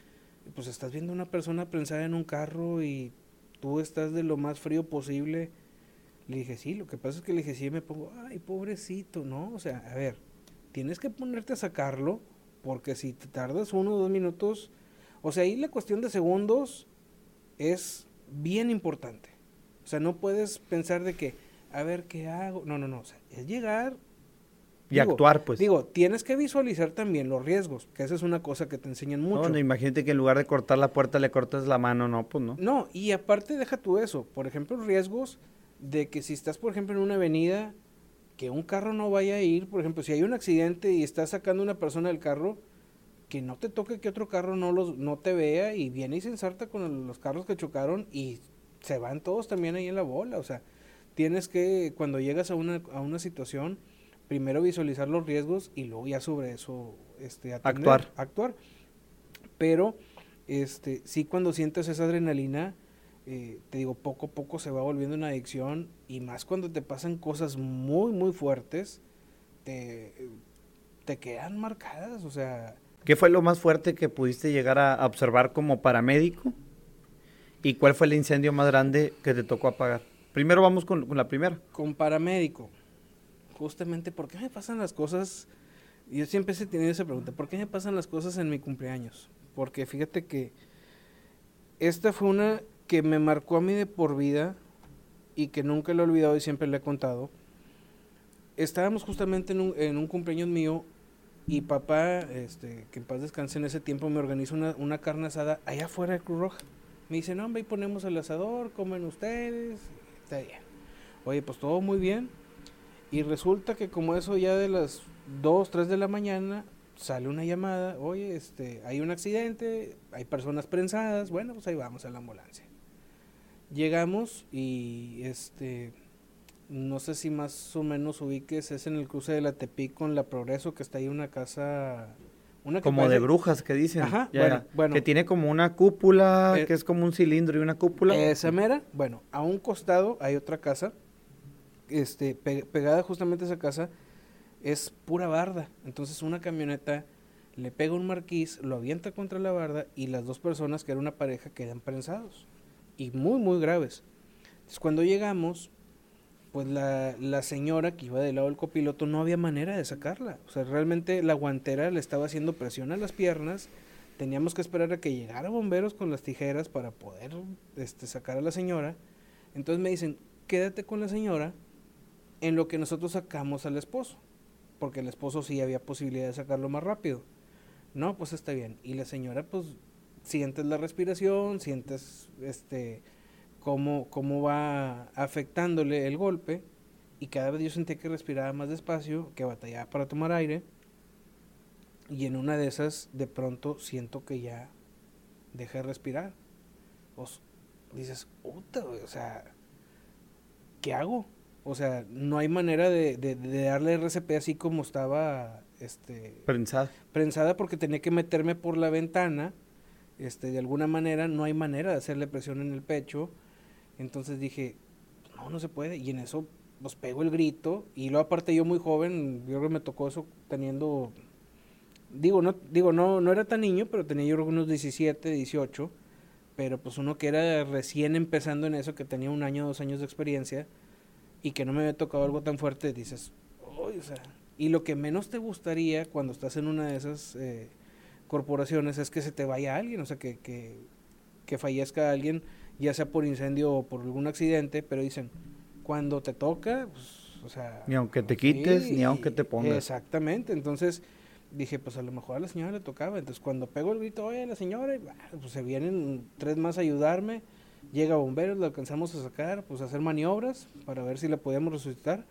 pues estás viendo a una persona prensada en un carro y tú estás de lo más frío posible. Le dije, sí, lo que pasa es que le dije, sí, me pongo, ay, pobrecito, ¿no? O sea, a ver, tienes que ponerte a sacarlo, porque si te tardas uno o dos minutos, o sea, ahí la cuestión de segundos es bien importante. O sea, no puedes pensar de que, a ver, ¿qué hago? No, no, no. O sea, es llegar. Y actuar, pues. Digo, tienes que visualizar también los riesgos, que esa es una cosa que te enseñan mucho. No, no, imagínate que en lugar de cortar la puerta le cortas la mano, no, pues no. No, y aparte deja tú eso. Por ejemplo, riesgos de que si estás, por ejemplo, en una avenida, que un carro no vaya a ir, por ejemplo, si hay un accidente y estás sacando una persona del carro, que no te toque que otro carro no los no te vea y viene y se ensarta con los carros que chocaron y se van todos también ahí en la bola, o sea, tienes que cuando llegas a una a una situación primero visualizar los riesgos y luego ya sobre eso este actuar actuar pero este sí cuando sientes esa adrenalina eh, te digo poco a poco se va volviendo una adicción y más cuando te pasan cosas muy muy fuertes te te quedan marcadas o sea ¿Qué fue lo más fuerte que pudiste llegar a observar como paramédico? ¿Y cuál fue el incendio más grande que te tocó apagar? Primero vamos con, la primera. Con paramédico. Justamente, ¿por qué me pasan las cosas? Yo siempre he tenido esa pregunta, ¿por qué me pasan las cosas en mi cumpleaños? Porque fíjate que esta fue una que me marcó a mí de por vida y que nunca lo he olvidado y siempre le he contado. estábamos justamente en un, cumpleaños mío y papá, este, que en paz descanse en ese tiempo, me organizó una, carne asada allá afuera de Cruz Roja. Me dice, no, hombre, ahí ponemos el asador, comen ustedes, está bien. Oye, pues todo muy bien. Y resulta que como eso ya de las 2, 3 de la mañana, sale una llamada, oye, este, hay un accidente, hay personas prensadas, bueno, pues ahí vamos a la ambulancia. Llegamos y este no sé si más o menos ubiques, es en el cruce de la Tepic con la Progreso, que está ahí una casa... Una como de brujas que dicen. Ajá, bueno, Que tiene como una cúpula, eh, que es como un cilindro y una cúpula. Esa mera, bueno, a un costado hay otra casa, este, pegada justamente a esa casa, es pura barda. Entonces una camioneta le pega un marquís, lo avienta contra la barda y las dos personas, que era una pareja, quedan prensados. Y muy, muy graves. Entonces cuando llegamos, pues la, la, señora que iba del lado del copiloto no había manera de sacarla. O sea, realmente la guantera le estaba haciendo presión a las piernas. Teníamos que esperar a que llegara bomberos con las tijeras para poder este, sacar a la señora. Entonces me dicen, quédate con la señora en lo que nosotros sacamos al esposo. Porque el esposo sí había posibilidad de sacarlo más rápido. No, pues está bien. Y la señora, pues, sientes la respiración, sientes este cómo, cómo va afectándole el golpe y cada vez yo sentía que respiraba más despacio, que batallaba para tomar aire y en una de esas de pronto siento que ya deja de respirar. O dices, puta, o sea, ¿qué hago? O sea, no hay manera de, de, de darle RCP así como estaba este prensada. Prensada porque tenía que meterme por la ventana. Este, de alguna manera no hay manera de hacerle presión en el pecho entonces dije, no, no se puede. Y en eso, pues pego el grito. Y luego aparte yo muy joven, yo creo que me tocó eso teniendo, digo, no, digo, no, no era tan niño, pero tenía yo unos 17, 18. Pero pues uno que era recién empezando en eso, que tenía un año, dos años de experiencia, y que no me había tocado algo tan fuerte, dices, o sea, y lo que menos te gustaría cuando estás en una de esas eh, corporaciones es que se te vaya alguien, o sea, que, que, que fallezca alguien ya sea por incendio o por algún accidente, pero dicen, cuando te toca, pues, o sea... Ni aunque te quites, ni aunque te pongas. Exactamente, entonces dije, pues a lo mejor a la señora le tocaba, entonces cuando pego el grito, oye, la señora, pues se vienen tres más a ayudarme, llega bomberos, lo alcanzamos a sacar, pues a hacer maniobras para ver si la podíamos resucitar,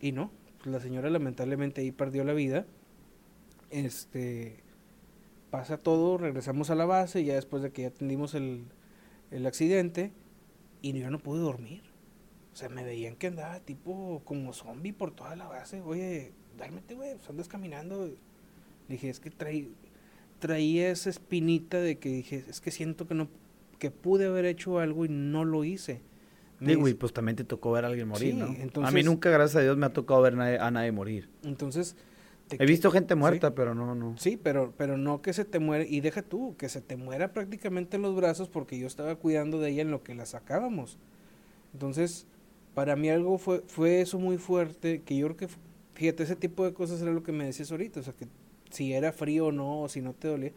y no, pues la señora lamentablemente ahí perdió la vida, este, pasa todo, regresamos a la base, ya después de que ya atendimos el, el accidente y yo no pude dormir. O sea, me veían que andaba tipo como zombie por toda la base. Oye, dármete, güey, pues andas caminando. Le dije, es que traí, traía esa espinita de que dije, es que siento que no, que pude haber hecho algo y no lo hice. Digo, y pues también te tocó ver a alguien morir, ¿no? a mí nunca, gracias a Dios, me ha tocado ver a nadie morir. Entonces, He visto gente muerta, pero no, no. Sí, pero, pero no que se te muere, y deja tú, que se te muera prácticamente en los brazos porque yo estaba cuidando de ella en lo que la sacábamos. Entonces, para mí algo fue, fue eso muy fuerte, que yo creo que, fíjate, ese tipo de cosas era lo que me decías ahorita, o sea, que si era frío o no, o si no te dolía,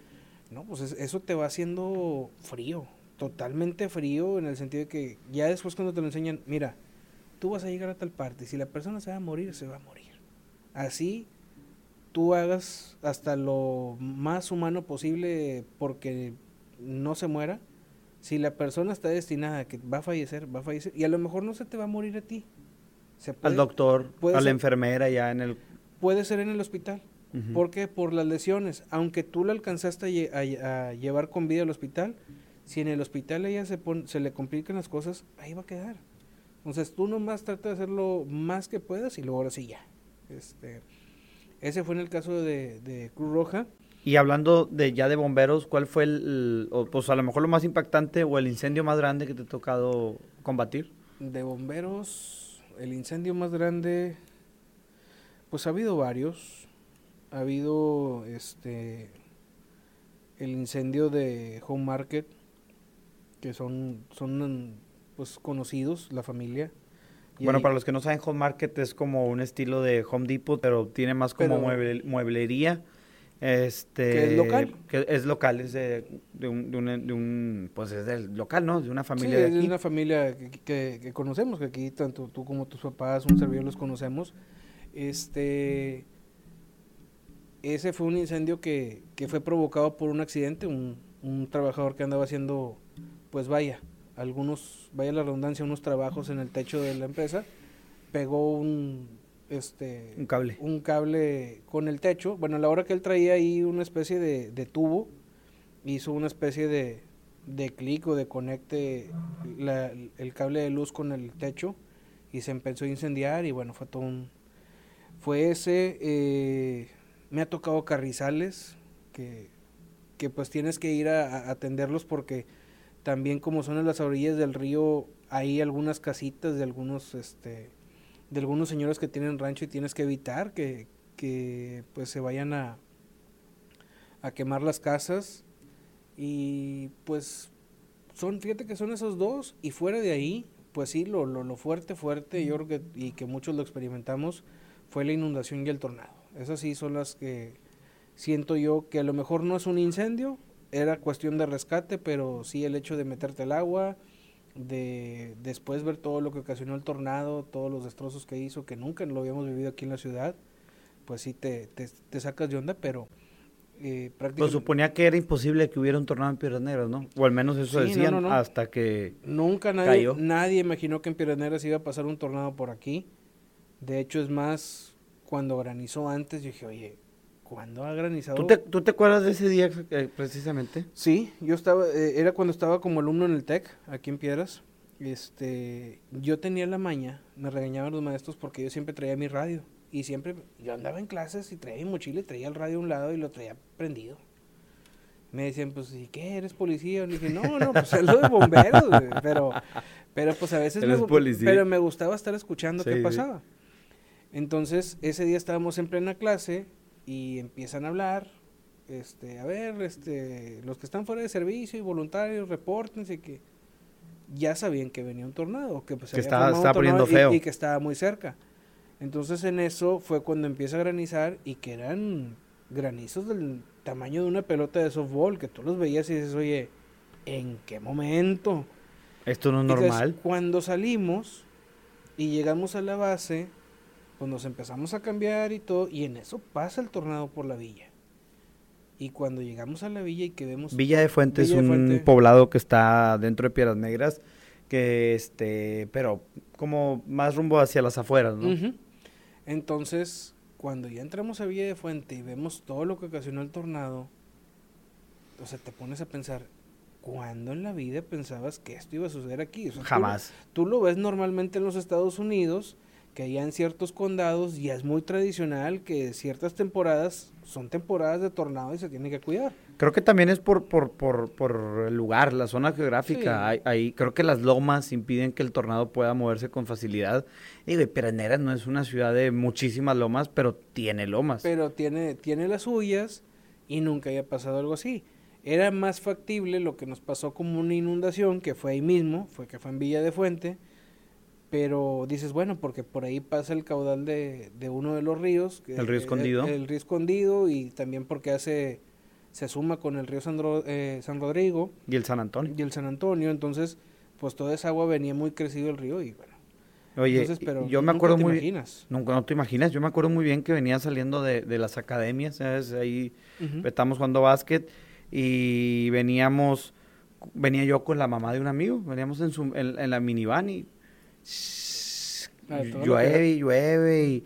no, pues eso te va haciendo frío, totalmente frío, en el sentido de que ya después cuando te lo enseñan, mira, tú vas a llegar a tal parte, si la persona se va a morir, se va a morir. Así tú hagas hasta lo más humano posible porque no se muera, si la persona está destinada a que va a fallecer, va a fallecer, y a lo mejor no se te va a morir a ti. Al doctor, a la enfermera ya en el... Puede ser en el hospital. porque Por las lesiones. Aunque tú la alcanzaste a, llevar con vida al hospital, si en el hospital ella se, se le complican las cosas, ahí va a quedar. Entonces tú nomás trata de hacerlo más que puedas y luego ahora sí ya. Este, ese fue en el caso de, Cruz Roja. Y hablando de ya de bomberos, ¿cuál fue el, pues a lo mejor lo más impactante o el incendio más grande que te ha tocado combatir? De bomberos, el incendio más grande, pues ha habido varios. Ha habido este el incendio de Home Market, que son, son pues conocidos, la familia. Bueno, para los que no saben, Home Market es como un estilo de Home Depot, pero tiene más como mueblería. Este, ¿Que es local? Que es local, es de, un, de, un, pues es del local, ¿no? De una familia sí, de, de una familia que, que, conocemos, que aquí tanto tú como tus papás, un servidor los conocemos. Este, ese fue un incendio que, que fue provocado por un accidente, un, un trabajador que andaba haciendo, pues vaya, algunos, vaya la redundancia, unos trabajos en el techo de la empresa, pegó un, este, Un cable. un cable con el techo. Bueno, a la hora que él traía ahí una especie de, de tubo, hizo una especie de, de clic o de conecte la- el cable de luz con el techo y se empezó a incendiar y bueno, fue todo un... Fue ese, eh, me ha tocado carrizales que, que pues tienes que ir a, a atenderlos porque también como son en las orillas del río hay algunas casitas de algunos este de algunos señores que tienen rancho y tienes que evitar que, que pues se vayan a a quemar las casas. Y pues son fíjate que son esos dos y fuera de ahí pues sí lo, lo, lo fuerte fuerte yo creo que y que muchos lo experimentamos fue la inundación y el tornado. Esas sí son las que siento yo que a lo mejor no es un incendio era cuestión de rescate pero sí el hecho de meterte al agua de después ver todo lo que ocasionó el tornado, todos los destrozos que hizo, que nunca lo habíamos vivido aquí en la ciudad, pues sí te, te, te sacas de onda, pero eh, Pues prácticamente suponía que era imposible que hubiera un tornado en Piedras Negras, ¿no? O al menos eso Sí, no, decían no, no. hasta que... nunca nadie, cayó. nadie imaginó que en Piedras Negras iba a pasar un tornado por aquí. De hecho, es más, cuando granizó antes, yo dije, oye, ¿cuándo ha granizado? ¿Tú te, tú te acuerdas de ese día eh, precisamente? Sí, yo estaba, eh, era cuando estaba como alumno en el TEC, aquí en Piedras. Este, yo tenía la maña, me regañaban los maestros porque yo siempre traía mi radio. Y siempre, yo andaba en clases y traía mi mochila y traía el radio a un lado y lo traía prendido. Me decían, pues, ¿y qué? ¿Eres policía? Y dije, no, no, pues es lo de bomberos, güey". Pero, pero pues a veces me, policía. pero me gustaba estar escuchando Sí, qué sí. pasaba. Entonces, ese día estábamos en plena clase y empiezan a hablar, este, a ver, este, los que están fuera de servicio y voluntarios, repórtense que ya sabían que venía un tornado, que pues Que estaba- estaba poniendo tornado y- feo. y que estaba muy cerca. Entonces en eso fue cuando empieza a granizar y que eran granizos del tamaño de una pelota de softball, que tú los veías y dices, oye, ¿en qué momento? Esto no es Entonces, normal. cuando salimos y llegamos a la base, pues nos empezamos a cambiar y todo, y en eso pasa el tornado por la villa. Y cuando llegamos a la villa y que vemos... Villa de Fuente Villa es un Fuente. poblado que está dentro de Piedras Negras, que este, pero como más rumbo hacia las afueras, ¿no? Entonces, cuando ya entramos a Villa de Fuente y vemos todo lo que ocasionó el tornado, o sea, te pones a pensar, ¿cuándo en la vida pensabas que esto iba a suceder aquí? O sea, tú- Jamás. Tú lo ves normalmente en los Estados Unidos, que allá en ciertos condados ya es muy tradicional que ciertas temporadas son temporadas de tornado y se tiene que cuidar. Creo que también es por, por, por, por el lugar, la zona geográfica. Sí. Hay- creo que las lomas impiden que el tornado pueda moverse con facilidad. Y Negras no es una ciudad de muchísimas lomas, pero tiene lomas. Pero tiene, tiene las suyas y nunca había pasado algo así. Era más factible lo que nos pasó como una inundación, que fue ahí mismo, fue que fue en Villa de Fuente, pero dices, bueno, porque por ahí pasa el caudal de, de uno de los ríos. que- El río Escondido. El, río Escondido y también porque hace, se suma con el río San, eh, San Rodrigo y el San Antonio. y el San Antonio, entonces pues toda esa agua venía muy crecido el río y bueno. Oye, entonces, pero yo me acuerdo te muy imaginas. Nunca, no te imaginas, yo me acuerdo muy bien que venía saliendo de, de las academias, ¿sabes? Ahí Ujú. estábamos jugando básquet y veníamos, venía yo con la mamá de un amigo, veníamos en, su, en, en la minivan y Llueve y llueve y,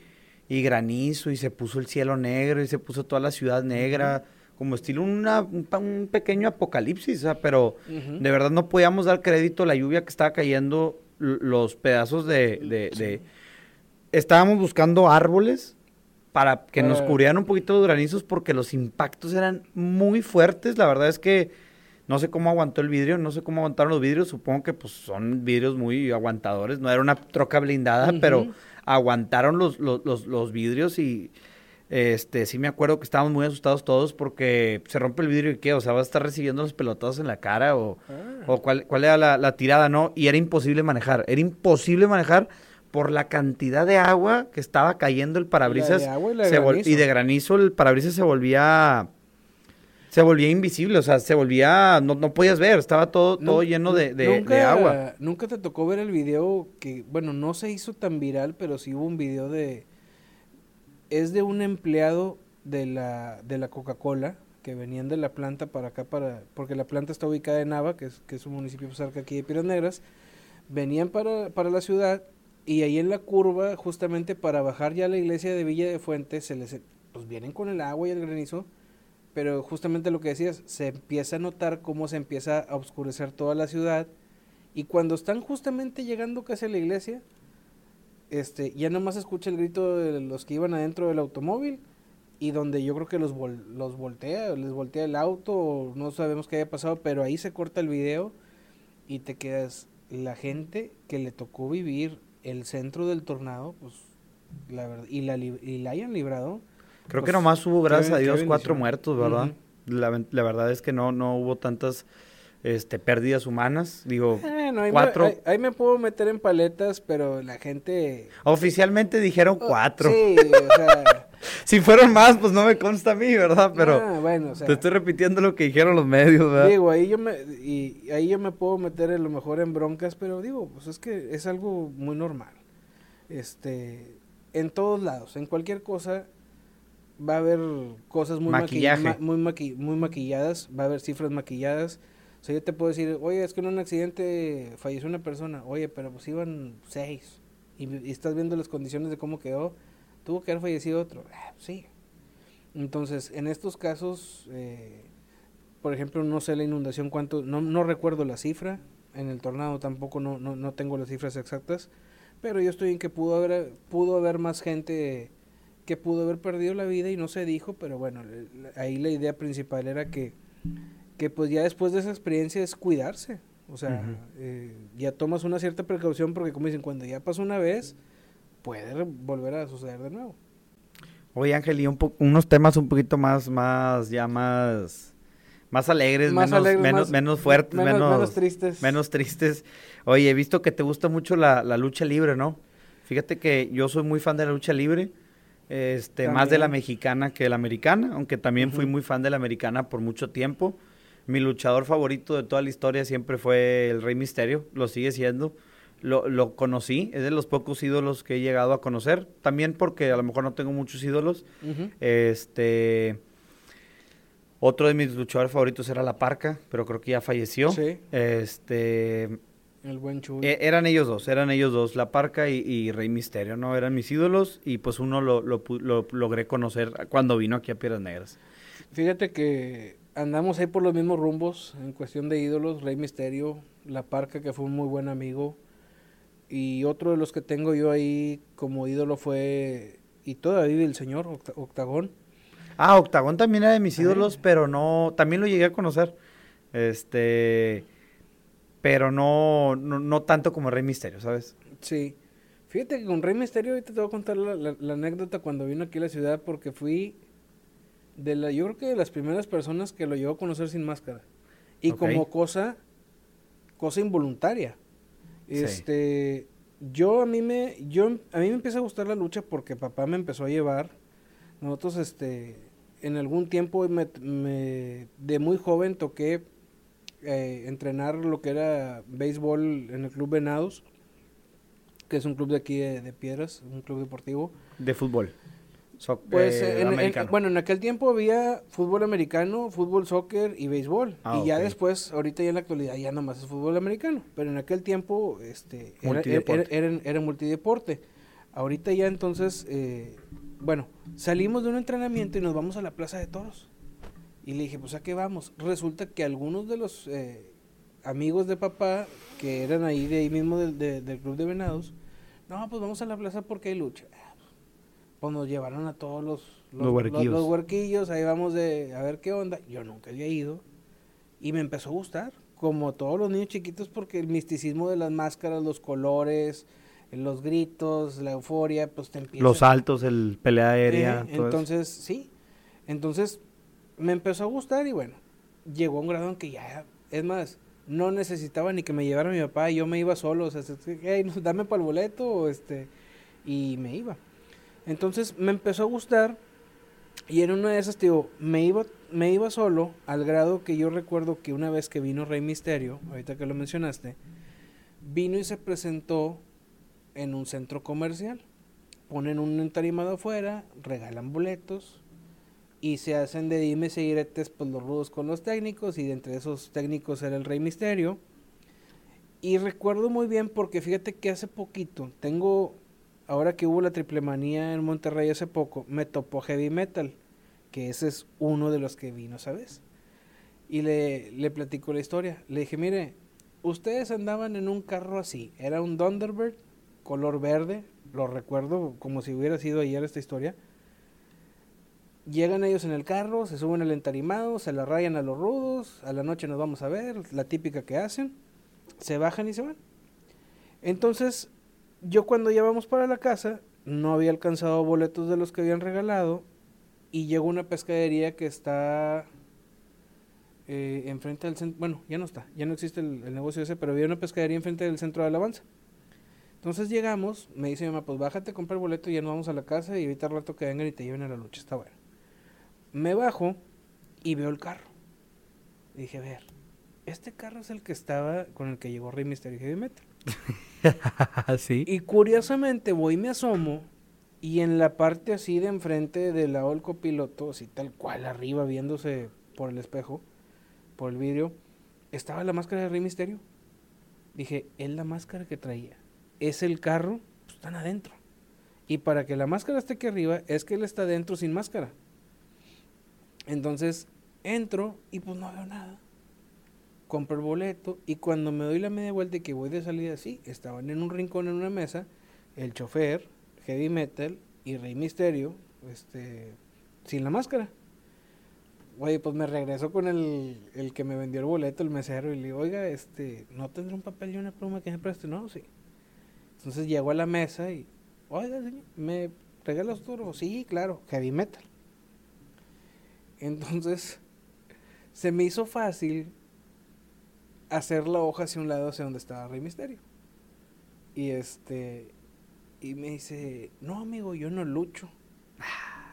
y granizo y se puso el cielo negro y se puso toda la ciudad negra, como estilo una, un, pequeño apocalipsis, o sea, pero de verdad no podíamos dar crédito a la lluvia que estaba cayendo, los pedazos de... de- de- Estábamos buscando árboles para que nos cubrieran un poquito los granizos porque los impactos eran muy fuertes. La verdad es que no sé cómo aguantó el vidrio, no sé cómo aguantaron los vidrios. Supongo que pues son vidrios muy aguantadores. No era una troca blindada, pero aguantaron los, los, los, los vidrios y este sí me acuerdo que estábamos muy asustados todos porque se rompe el vidrio y qué, o sea, va a estar recibiendo los pelotazos en la cara o, Ah. o cuál, cuál era la, la tirada, ¿no? Y era imposible manejar, era imposible manejar por la cantidad de agua que estaba cayendo el parabrisas de agua y la de se vol- granizo. y de granizo el parabrisas se volvía se volvía invisible, o sea, se volvía no, no podías ver, estaba todo todo Nun- lleno de, de- nunca, de agua. Nunca te tocó ver el video que, bueno, no se hizo tan viral, pero sí hubo un video de, es de un empleado de la, de la Coca-Cola que venían de la planta para acá, para porque la planta está ubicada en Nava, que es, que es un municipio cerca aquí de Piedras Negras, venían para, para la ciudad y ahí en la curva, justamente para bajar ya a la iglesia de Villa de Fuentes, se les, pues vienen con el agua y el granizo, pero justamente lo que decías, se empieza a notar cómo se empieza a oscurecer toda la ciudad y cuando están justamente llegando casi a la iglesia, este, ya nomás se escucha el grito de los que iban adentro del automóvil y donde yo creo que los, los voltea, les voltea el auto, no sabemos qué haya pasado, pero ahí se corta el video y te quedas, la gente que le tocó vivir el centro del tornado, pues la verdad, y la, y la hayan librado. Creo que pues, nomás hubo, gracias a Dios, cuatro muertos, ¿verdad? la, la, verdad es que no, no hubo tantas este, pérdidas humanas. Digo, ahí cuatro. Me, ahí, me puedo meter en paletas, pero la gente. Oficialmente dijeron oh, cuatro. Sí, o sea. (laughs) si fueron más, pues no me consta a mí, ¿verdad? Pero ah, bueno, te estoy repitiendo lo que dijeron los medios, ¿verdad? Digo, ahí yo me, y ahí yo me puedo meter a lo mejor en broncas, pero digo, pues es que es algo muy normal. Este, en todos lados, en cualquier cosa va a haber cosas muy, muy, muy maquilladas, va a haber cifras maquilladas o sea, yo te puedo decir, oye, es que en un accidente falleció una persona. Oye, pero pues iban seis. Y, estás viendo las condiciones de cómo quedó. Tuvo que haber fallecido otro. Ah, sí. Entonces, en estos casos, eh, por ejemplo, no sé la inundación cuánto, no, no recuerdo la cifra. En el tornado tampoco no, no, no tengo las cifras exactas. Pero yo estoy en que pudo haber, pudo haber más gente que pudo haber perdido la vida y no se dijo, pero bueno, ahí la idea principal era que que pues ya después de esa experiencia es cuidarse. O sea, eh, ya tomas una cierta precaución porque como dicen, cuando ya pasó una vez, puede volver a suceder de nuevo. Oye Ángel, y un unos temas un poquito más, más, ya más, más alegres, menos, menos, menos fuertes, menos, menos, tristes. Menos tristes. Oye, he visto que te gusta mucho la, la lucha libre, ¿no? Fíjate que yo soy muy fan de la lucha libre. Este, más de la mexicana que de la americana, aunque también fui muy fan de la americana por mucho tiempo. Mi luchador favorito de toda la historia siempre fue el Rey Misterio, lo sigue siendo. Lo, lo, conocí, es de los pocos ídolos que he llegado a conocer, también porque a lo mejor no tengo muchos ídolos. Este otro de mis luchadores favoritos era La Parca, pero creo que ya falleció. Sí. Este el buen e, eran ellos dos, eran ellos dos, La Parca y, Rey Misterio, ¿no? Eran mis ídolos y pues uno lo, lo, lo logré conocer cuando vino aquí a Piedras Negras. Fíjate que andamos ahí por los mismos rumbos en cuestión de ídolos, Rey Misterio, La Parca, que fue un muy buen amigo. Y otro de los que tengo yo ahí como ídolo fue, y todavía el señor, Octagón. Ah, Octagón también era de mis ídolos, pero no, también lo llegué a conocer. Este, pero no, no, tanto como Rey Misterio, ¿sabes? Sí. Fíjate que con Rey Misterio ahorita te voy a contar la anécdota cuando vino aquí a la ciudad porque fui de la, yo creo que de las primeras personas que lo llevó a conocer sin máscara. Y como cosa, cosa involuntaria. Este, yo a mí me, yo, a mí me empieza a gustar la lucha porque papá me empezó a llevar. Nosotros, este, en algún tiempo me, de muy joven toqué eh, entrenar lo que era béisbol en el Club Venados, que es un club de aquí de, de Piedras, un club deportivo. De fútbol pues eh, bueno, en aquel tiempo había fútbol americano, fútbol, soccer y béisbol. Ah, y ya después, ahorita ya en la actualidad ya nomás es fútbol americano. Pero en aquel tiempo este, era, multideporte. Ahorita ya entonces, eh, bueno, salimos de un entrenamiento y nos vamos a la Plaza de Toros. Y le dije, pues a qué vamos. Resulta que algunos de los eh, amigos de papá, que eran ahí de ahí mismo del Club de Venados, no, pues vamos a la plaza porque hay lucha pues nos llevaron a todos los, los, huerquillos. ahí vamos de a ver qué onda. Yo nunca había ido y me empezó a gustar, como todos los niños chiquitos, porque el misticismo de las máscaras, los colores, los gritos, la euforia, pues te empieza. Los saltos, el pelea aérea. Eh, entonces, sí. Entonces, me empezó a gustar y bueno, llegó a un grado en que ya, es más, no necesitaba ni que me llevara mi papá, yo me iba solo, o sea, hey, dame para el boleto, este, y me iba. Entonces me empezó a gustar y en una de esas, digo, me iba, me iba solo al grado que yo recuerdo que una vez que vino Rey Misterio, ahorita que lo mencionaste, vino y se presentó en un centro comercial. ponen un entarimado afuera, regalan boletos y se hacen de dime y diretes pues los rudos con los técnicos y de entre esos técnicos era el Rey Misterio. Y recuerdo muy bien porque fíjate que hace poquito, tengo, ahora que hubo la triple manía en Monterrey hace poco, me topó Heavy Metal, que ese es uno de los que vino, ¿sabes? Y le, le platico la historia. Le dije, mire, ustedes andaban en un carro así, era un Thunderbird, color verde, lo recuerdo como si hubiera sido ayer esta historia. Llegan ellos en el carro, se suben al entarimado, se la rayan a los rudos, a la noche nos vamos a ver, la típica que hacen, se bajan y se van. Entonces, yo cuando ya vamos para la casa, no había alcanzado boletos de los que habían regalado y llegó una pescadería que está eh, enfrente del centro, bueno, ya no está, ya no existe el, el, negocio ese, pero había una pescadería enfrente del centro de alabanza. Entonces llegamos, me dice mi mamá, pues bájate, compra el boleto y ya nos vamos a la casa y ahorita al rato que vengan y te lleven a la lucha, está bueno. Me bajo y veo el carro. Y dije, a ver, este carro es el que estaba con el que llegó Rey Mysterio Heavy Metal. (laughs) sí. Y curiosamente voy y me asomo y en la parte así de enfrente del lado del copiloto, así tal cual arriba viéndose por el espejo, por el vidrio, estaba la máscara de Rey Misterio. Dije, es la máscara que traía. Es el carro, pues están adentro. Y para que la máscara esté aquí arriba, es que él está adentro sin máscara. Entonces, entro y pues no veo nada. Compro el boleto y cuando me doy la media vuelta y que voy de salida así, estaban en un rincón en una mesa, el chofer, Heavy Metal y Rey Misterio, este, sin la máscara. Oye, pues me regreso con el, el que me vendió el boleto, el mesero, y le digo, oiga, este, ¿no tendrá un papel y una pluma que me preste? No, sí. Entonces llego a la mesa y, oiga, señor, ¿me regala autógrafo? Sí, claro, heavy metal. Entonces, se me hizo fácil hacer la hoja hacia un lado, hacia donde estaba Rey Misterio. Y este, y me dice, no, amigo, yo no lucho.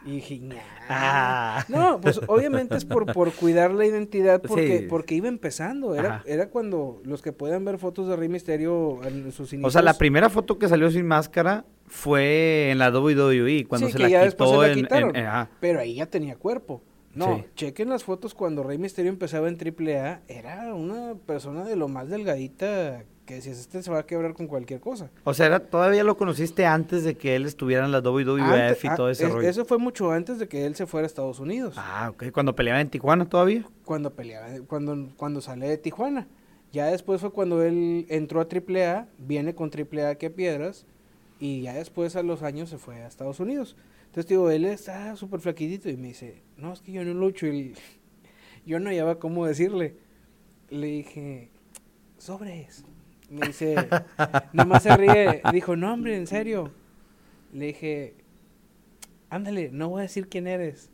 Y dije. Ah. No, pues obviamente es por, por cuidar la identidad porque, Sí. porque iba empezando. Era, Ajá. era cuando los que puedan ver fotos de Rey Misterio en sus inicios. O sea, la primera foto que salió sin máscara fue en la WWE, cuando Sí, se que la ya después quitó se la en. Pero ahí ya tenía cuerpo. No, Sí. chequen las fotos cuando Rey Misterio empezaba en AAA. Era una persona de lo más delgadita que decías, este se va a quebrar con cualquier cosa. O sea, era- todavía lo conociste antes de que él estuviera en la WWF y ah, todo ese es- rollo. Eso fue mucho antes de que él se fuera a Estados Unidos. Ah, ok. Cuando peleaba en Tijuana todavía. Cuando peleaba, cuando, cuando sale de Tijuana. Ya después fue cuando él entró a AAA, viene con AAA a Piedras, y ya después a los años se fue a Estados Unidos. Entonces digo, él está súper flaquitito y me dice, no, es que yo no lucho. Y (laughs) yo no hallaba cómo decirle. Le dije, sobres. Me dice, (laughs) nomás se ríe. Dijo, no, hombre, en serio. Le dije, ándale, no voy a decir quién eres.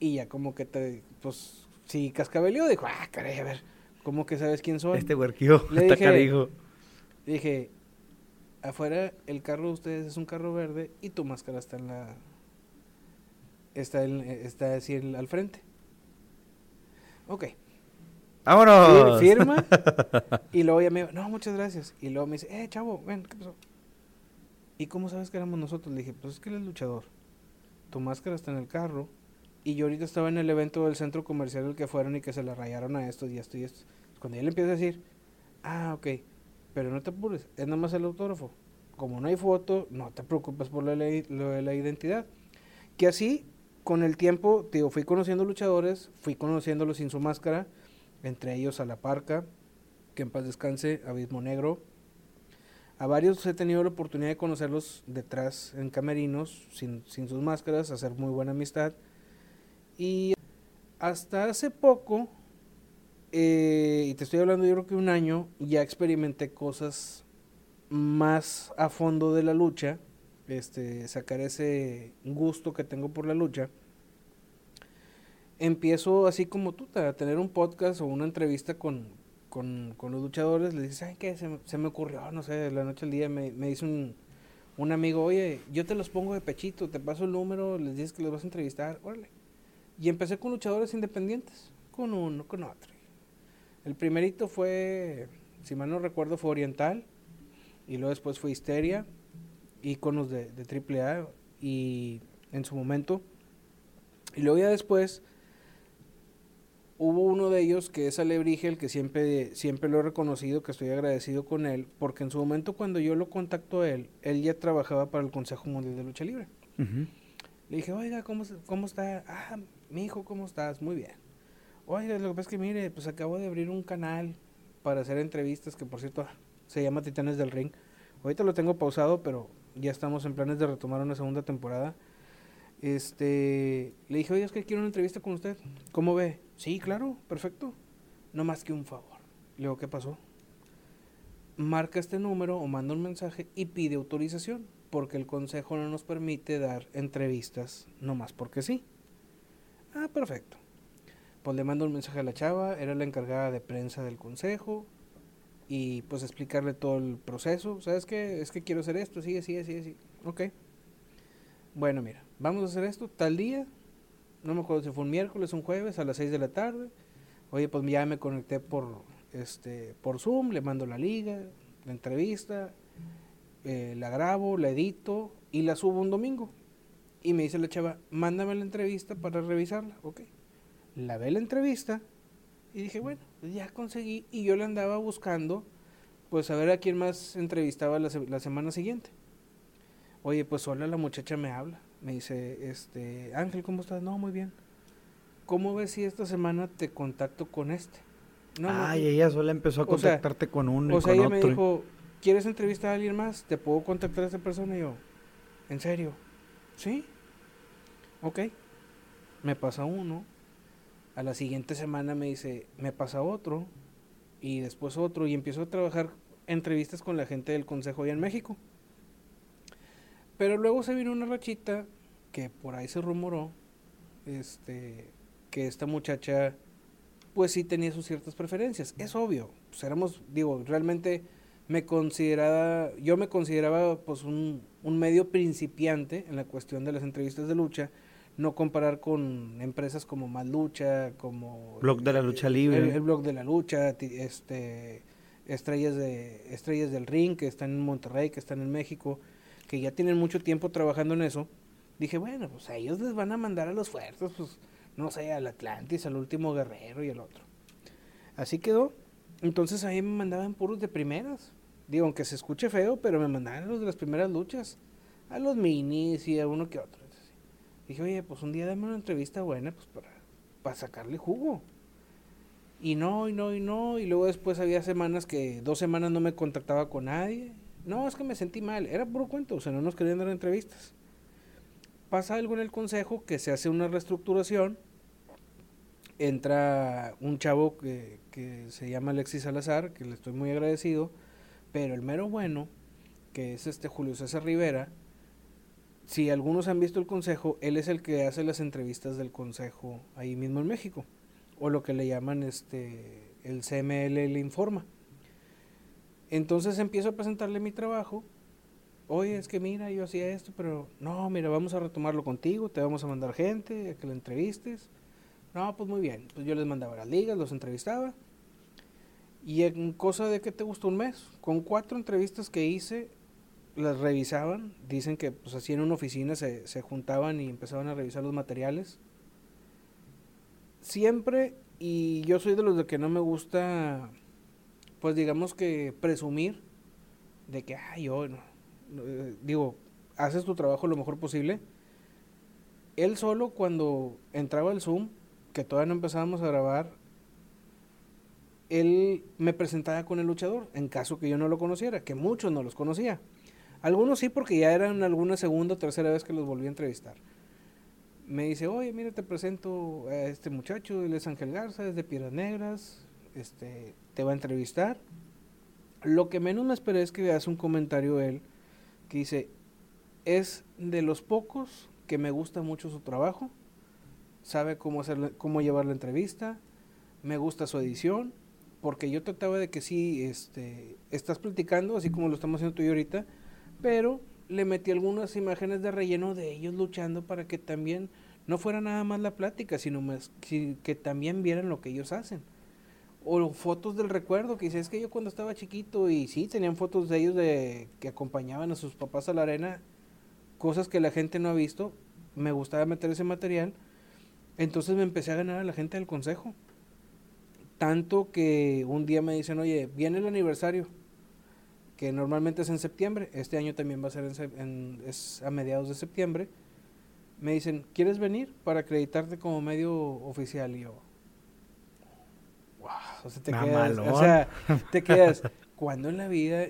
Y ya como que te, pues, si cascabeleó, dijo, ah, caray, a ver, ¿cómo que sabes quién soy? Este huerquillo. (laughs) Le dije-. Dije, afuera el carro de ustedes es un carro verde y tu máscara está en la... Está, en- está así en- al frente. Ok. ¡Vámonos! Fir- Firma. (laughs) y luego ya me dijo, no, muchas gracias. Y luego me dice, eh, chavo, ven, ¿qué pasó? ¿Y cómo sabes que éramos nosotros? Le dije, pues es que él es luchador. Tu máscara está en el carro. Y yo ahorita estaba en el evento del centro comercial al que fueron y que se la rayaron a estos y esto y esto. Cuando él empieza a decir, ah, ok, pero no te apures, es nada más el autógrafo. Como no hay foto, no te preocupes por lo de la, lo de la identidad. Que así, con el tiempo, digo, fui conociendo luchadores, fui conociéndolos sin su máscara, entre ellos a La Parca, que en paz descanse, Abismo Negro. A varios he tenido la oportunidad de conocerlos detrás en camerinos, sin, sin sus máscaras, hacer muy buena amistad. Y hasta hace poco, eh, y te estoy hablando yo creo que un año, ya experimenté cosas más a fondo de la lucha, este, sacar ese gusto que tengo por la lucha. Empiezo así como tú, a tener un podcast o una entrevista con, con, con los luchadores, les dices, ¿saben qué? Se me ocurrió, no sé, de la noche al día me, me dice un, un amigo, oye, yo te los pongo de pechito, te paso el número, les dices que los vas a entrevistar, órale. Y empecé con luchadores independientes, con uno, con otro. El primerito fue, si mal no recuerdo, fue Oriental, y luego después fue Histeria, íconos de, de AAA y en su momento. Y luego ya después hubo uno de ellos que es Alebrige, el que siempre, siempre lo he reconocido, que estoy agradecido con él, porque en su momento cuando yo lo contacto a él, él ya trabajaba para el Consejo Mundial de Lucha Libre. Le dije, oiga, ¿cómo, ¿cómo está? Ah, mi hijo, ¿cómo estás? Muy bien. Oiga, lo que pasa es que mire, pues acabo de abrir un canal para hacer entrevistas, que por cierto se llama Titanes del Ring. Ahorita lo tengo pausado, pero ya estamos en planes de retomar una segunda temporada. Este, le dije, oye, es que quiero una entrevista con usted. ¿Cómo ve? Sí, claro, perfecto. No más que un favor. Le digo, ¿qué pasó? Marca este número o manda un mensaje y pide autorización, porque el consejo no nos permite dar entrevistas no más porque sí. Ah, perfecto. Pues le mando un mensaje a la chava, era la encargada de prensa del consejo, y pues explicarle todo el proceso. ¿Sabes qué? Es que quiero hacer esto, sí, sí, sí, sí. Ok. Bueno, mira, vamos a hacer esto tal día. No me acuerdo si fue un miércoles, un jueves a las 6 de la tarde. Oye, pues ya me conecté por este por Zoom, le mando la liga, la entrevista, eh, la grabo, la edito y la subo un domingo. Y me dice la chava, mándame la entrevista para revisarla. Ok. La ve la entrevista y dije, bueno, pues ya conseguí. Y yo le andaba buscando, pues a ver a quién más entrevistaba la, la semana siguiente. Oye, pues sola la muchacha me habla. Me dice, este, Ángel, ¿cómo estás? No, muy bien. ¿Cómo ves si esta semana te contacto con este? No, Ay, ella sola empezó a contactarte con uno. O sea, ella me dijo, ¿quieres entrevistar a alguien más? ¿Te puedo contactar a esa persona? Y yo, ¿en serio? ¿Sí? Ok. Me pasa uno, a la siguiente semana me dice, me pasa otro, y después otro, y empiezo a trabajar entrevistas con la gente del Consejo allá en México. Pero luego se vino una rachita que por ahí se rumoró, este, que esta muchacha, pues sí tenía sus ciertas preferencias. Es obvio, pues éramos, digo, realmente me consideraba, yo me consideraba pues un, un medio principiante en la cuestión de las entrevistas de lucha, no comparar con empresas como Más Lucha, como Blog de la Lucha Libre, el, Blog de la Lucha, este estrellas de estrellas del ring que están en Monterrey, que están en México, que ya tienen mucho tiempo trabajando en eso. Dije, bueno, pues a ellos les van a mandar a los fuertes, pues no sé, al Atlantis, al último guerrero y al otro. Así quedó. Entonces ahí me mandaban puros de primeras. Digo, aunque se escuche feo, pero me mandaban los de las primeras luchas. A los minis y a uno que otro. Dije, oye, pues un día dame una entrevista buena, pues para, para sacarle jugo. Y no, y no, y no. Y luego después había semanas que dos semanas no me contactaba con nadie. No, es que me sentí mal. Era puro cuento, o sea, no nos querían dar entrevistas. Pasa algo en el consejo que se hace una reestructuración. Entra un chavo que, que se llama Alexis Salazar, que le estoy muy agradecido. Pero el mero bueno, que es este Julio César Rivera, si algunos han visto el consejo, él es el que hace las entrevistas del consejo ahí mismo en México, o lo que le llaman este el CML le informa. Entonces empiezo a presentarle mi trabajo. Oye, es que mira, yo hacía esto, pero no, mira, vamos a retomarlo contigo, te vamos a mandar gente a que lo entrevistes. No, pues muy bien. Pues yo les mandaba las ligas, los entrevistaba. Y en cosa de que te gustó un mes, con cuatro entrevistas que hice, las revisaban, dicen que pues así en una oficina se, se juntaban y empezaban a revisar los materiales. Siempre, y yo soy de los de que no me gusta, pues digamos que presumir de que, ay, yo, no, eh, digo, haces tu trabajo lo mejor posible. Él solo cuando entraba el Zoom, que todavía no empezábamos a grabar, él me presentaba con el luchador, en caso que yo no lo conociera, que muchos no los conocía. Algunos sí, porque ya eran alguna segunda o tercera vez que los volví a entrevistar. Me dice, oye, mira, te presento a este muchacho, él es Ángel Garza, es de Piedras Negras, este, te va a entrevistar. Lo que menos me esperé es que hace un comentario él que dice, es de los pocos que me gusta mucho su trabajo, sabe cómo, hacer, cómo llevar la entrevista, me gusta su edición, porque yo trataba de que sí, este, estás platicando, así como lo estamos haciendo tú y ahorita, pero le metí algunas imágenes de relleno de ellos luchando para que también no fuera nada más la plática, sino más, que también vieran lo que ellos hacen. o fotos del recuerdo, que dice, es que yo cuando estaba chiquito y sí, tenían fotos de ellos de que acompañaban a sus papás a la arena, cosas que la gente no ha visto, me gustaba meter ese material, entonces me empecé a ganar a la gente del consejo. Tanto que un día me dicen, oye, viene el aniversario, que normalmente es en septiembre, este año también va a ser en, es a mediados de septiembre. Me dicen, ¿quieres venir para acreditarte como medio oficial? Y yo, wow, o sea, te quedas, o sea, (laughs) te quedas, (laughs) cuando en la vida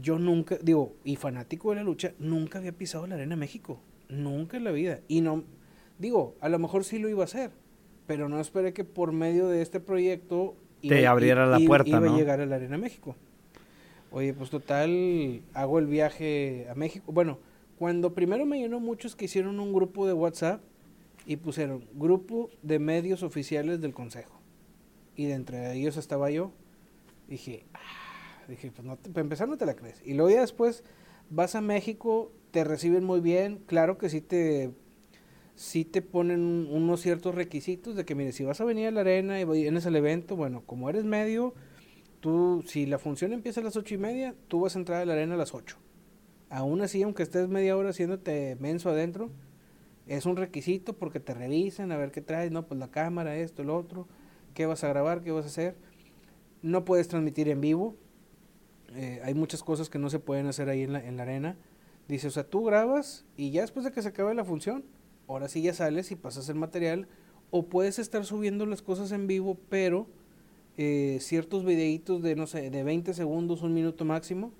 yo nunca, digo, y fanático de la lucha, nunca había pisado la Arena México, nunca en la vida. Y no, digo, a lo mejor sí lo iba a hacer, pero no esperé que por medio de este proyecto te abriera la puerta, iba a llegar a la Arena México. Oye, pues total, hago el viaje a México. Bueno, cuando primero me llenó muchos que hicieron un grupo de WhatsApp y pusieron grupo de medios oficiales del Consejo. Y de entre ellos estaba yo. Dije, ah", dije, pues no para empezar no te la crees. Y luego ya después vas a México, te reciben muy bien. Claro que sí te si te ponen unos ciertos requisitos de que, mire, si vas a venir a la arena y vienes al evento, bueno, como eres medio, tú, si la función empieza a las ocho y media, tú vas a entrar a la arena a las ocho. Aún así, aunque estés media hora haciéndote menso adentro, es un requisito porque te revisan a ver qué traes, no, pues la cámara, esto, lo otro, qué vas a grabar, qué vas a hacer. No puedes transmitir en vivo. Eh, hay muchas cosas que no se pueden hacer ahí en la, en la arena. Dice, o sea, tú grabas y ya después de que se acabe la función, ahora sí ya sales y pasas el material, o puedes estar subiendo las cosas en vivo, pero eh, ciertos videitos de, no sé, de 20 segundos, un minuto máximo,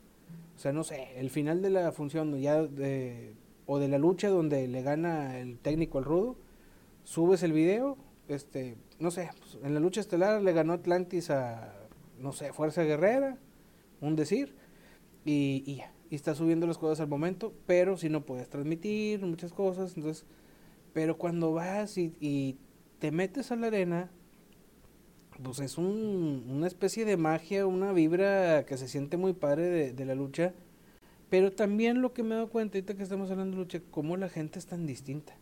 o sea, no sé, el final de la función ya de, o de la lucha donde le gana el técnico al rudo, subes el video, este, no sé, pues, en la lucha estelar le ganó Atlantis a, no sé, Fuerza Guerrera, un decir, y, y ya, y está subiendo las cosas al momento, pero si no puedes transmitir muchas cosas, entonces pero cuando vas y, te metes a la arena, pues es un, una especie de magia, una vibra que se siente muy padre de, la lucha. Pero también lo que me he dado cuenta, ahorita que estamos hablando de lucha, cómo la gente es tan distinta.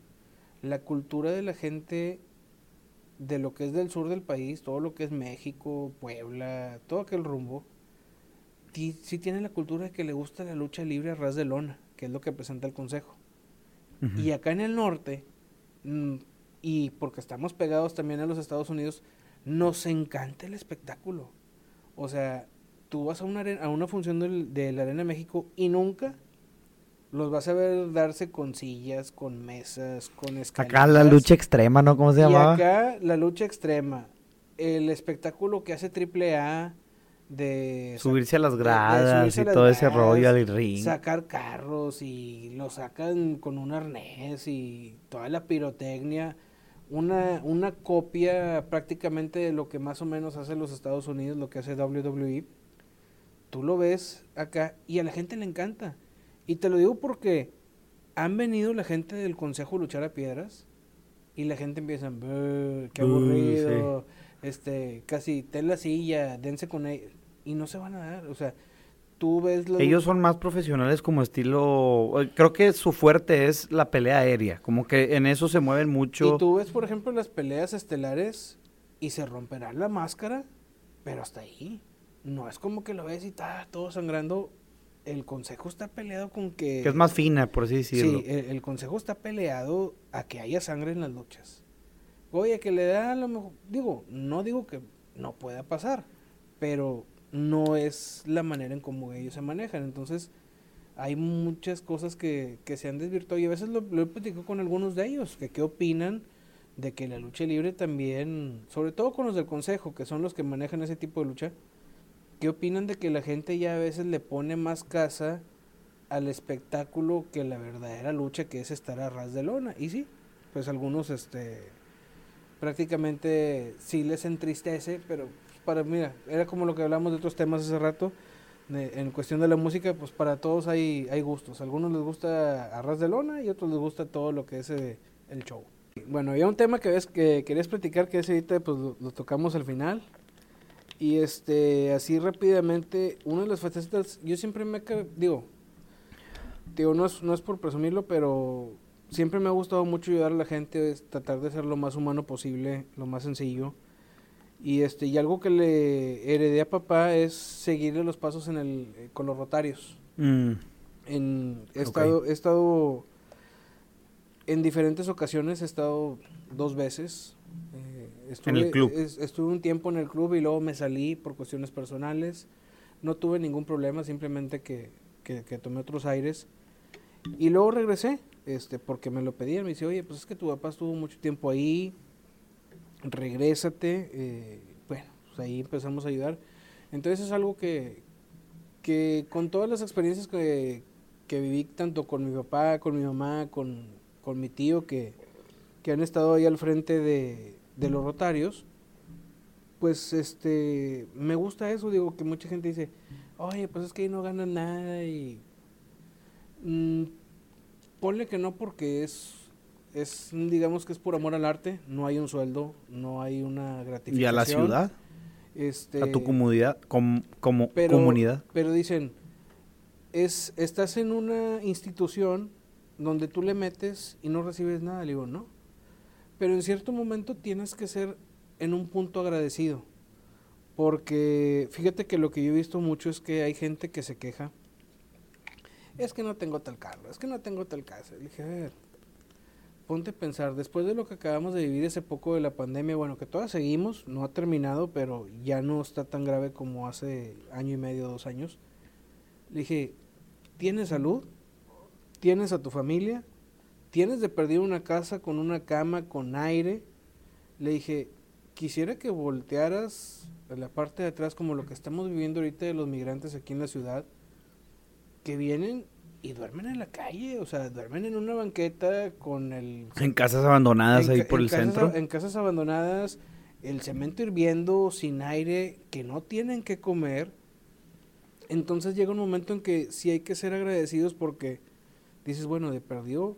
La cultura de la gente de lo que es del sur del país, todo lo que es México, Puebla, todo aquel rumbo, sí tiene la cultura de que le gusta la lucha libre a ras de lona, que es lo que presenta el consejo. Y acá en el norte, Mm, y porque estamos pegados también a los Estados Unidos, nos encanta el espectáculo. O sea, tú vas a una, a una función de la Arena de México y nunca los vas a ver darse con sillas, con mesas, con escaleras. Acá la lucha extrema, ¿no? ¿Cómo se llamaba? Y acá la lucha extrema. El espectáculo que hace AAA de subirse a las gradas y todo ese rollo al ring. Sacar carros y lo sacan con un arnés y toda la pirotecnia. Una, una copia prácticamente de lo que más o menos hace los Estados Unidos, lo que hace WWE. Tú lo ves acá y a la gente le encanta. Y te lo digo porque han venido la gente del Consejo luchar a piedras y la gente empieza, qué aburrido, este, casi ten la silla, dense con él y no se van a dar, o sea, tú ves Ellos son más profesionales como estilo, creo que su fuerte es la pelea aérea, como que en eso se mueven mucho. Y tú ves, por ejemplo, las peleas estelares y se romperá la máscara, pero hasta ahí. No es como que lo ves y está todo sangrando. El consejo está peleado con que... Que es más fina, por así decirlo. Sí, el, consejo está peleado a que haya sangre en las luchas. Oye, que le da a lo mejor... Digo, no digo que no pueda pasar, pero no es la manera en cómo ellos se manejan. Entonces, hay muchas cosas que, que se han desvirtuado y a veces lo, he platicado con algunos de ellos, que qué opinan de que la lucha libre también, sobre todo con los del consejo, que son los que manejan ese tipo de lucha, ¿qué opinan de que la gente ya a veces le pone más casa al espectáculo que la verdadera lucha que es estar a ras de lona? Y sí, pues algunos este prácticamente sí les entristece, pero para, mira, era como lo que hablamos de otros temas hace rato, en cuestión de la música, pues para todos hay, hay gustos. algunos les gusta Arras de Lona y otros les gusta todo lo que es eh, el show. Bueno, había un tema que ves que querías platicar, que ese ahorita pues lo, tocamos al final. Y este, así rápidamente, una de las facetas, yo siempre me, digo, digo, no es, no es por presumirlo, pero siempre me ha gustado mucho ayudar a la gente, es tratar de ser lo más humano posible, lo más sencillo Y este y algo que le heredé a papá es seguirle los pasos en el eh, con los rotarios. Mm, En, he, estado, he estado en diferentes ocasiones, he estado dos veces. eh, estuve, el club. es- estuve un tiempo en el club y luego me salí por cuestiones personales. No tuve ningún problema, simplemente que, que, que tomé otros aires. Y luego regresé, este, porque me lo pedían. Me dice, oye, pues es que tu papá estuvo mucho tiempo ahí, regrésate. eh, bueno, pues ahí empezamos a ayudar. Entonces es algo que, que con todas las experiencias que, que viví, tanto con mi papá, con mi mamá, con, con mi tío, que, que han estado ahí al frente de, de los rotarios, pues este me gusta eso, digo que mucha gente dice, oye, pues es que ahí no ganan nada y mm, ponle que no porque es es digamos que es por amor al arte, no hay un sueldo, no hay una gratificación. y a la ciudad, este, a tu comunidad, com- como pero, comunidad. Pero dicen, es, estás en una institución donde tú le metes y no recibes nada. Le digo, no. Pero en cierto momento tienes que ser en un punto agradecido. Porque fíjate que lo que yo he visto mucho es que hay gente que se queja. Es que no tengo tal carro, es que no tengo tal casa. Le dije, a ver, ponte a pensar, después de lo que acabamos de vivir ese poco de la pandemia, bueno, que todavía seguimos, no ha terminado, pero ya no está tan grave como hace año y medio, dos años. Le dije, ¿tienes salud? ¿Tienes a tu familia? ¿Tienes de perder una casa con una cama, con aire? Le dije, quisiera que voltearas a la parte de atrás como lo que estamos viviendo ahorita de los migrantes aquí en la ciudad, que vienen y duermen en la calle, o sea, duermen en una banqueta con el En casas abandonadas en ahí por el casas centro. En casas abandonadas, el cemento hirviendo, sin aire, que no tienen que comer. Entonces llega un momento en que sí hay que ser agradecidos porque dices, bueno, de perdió,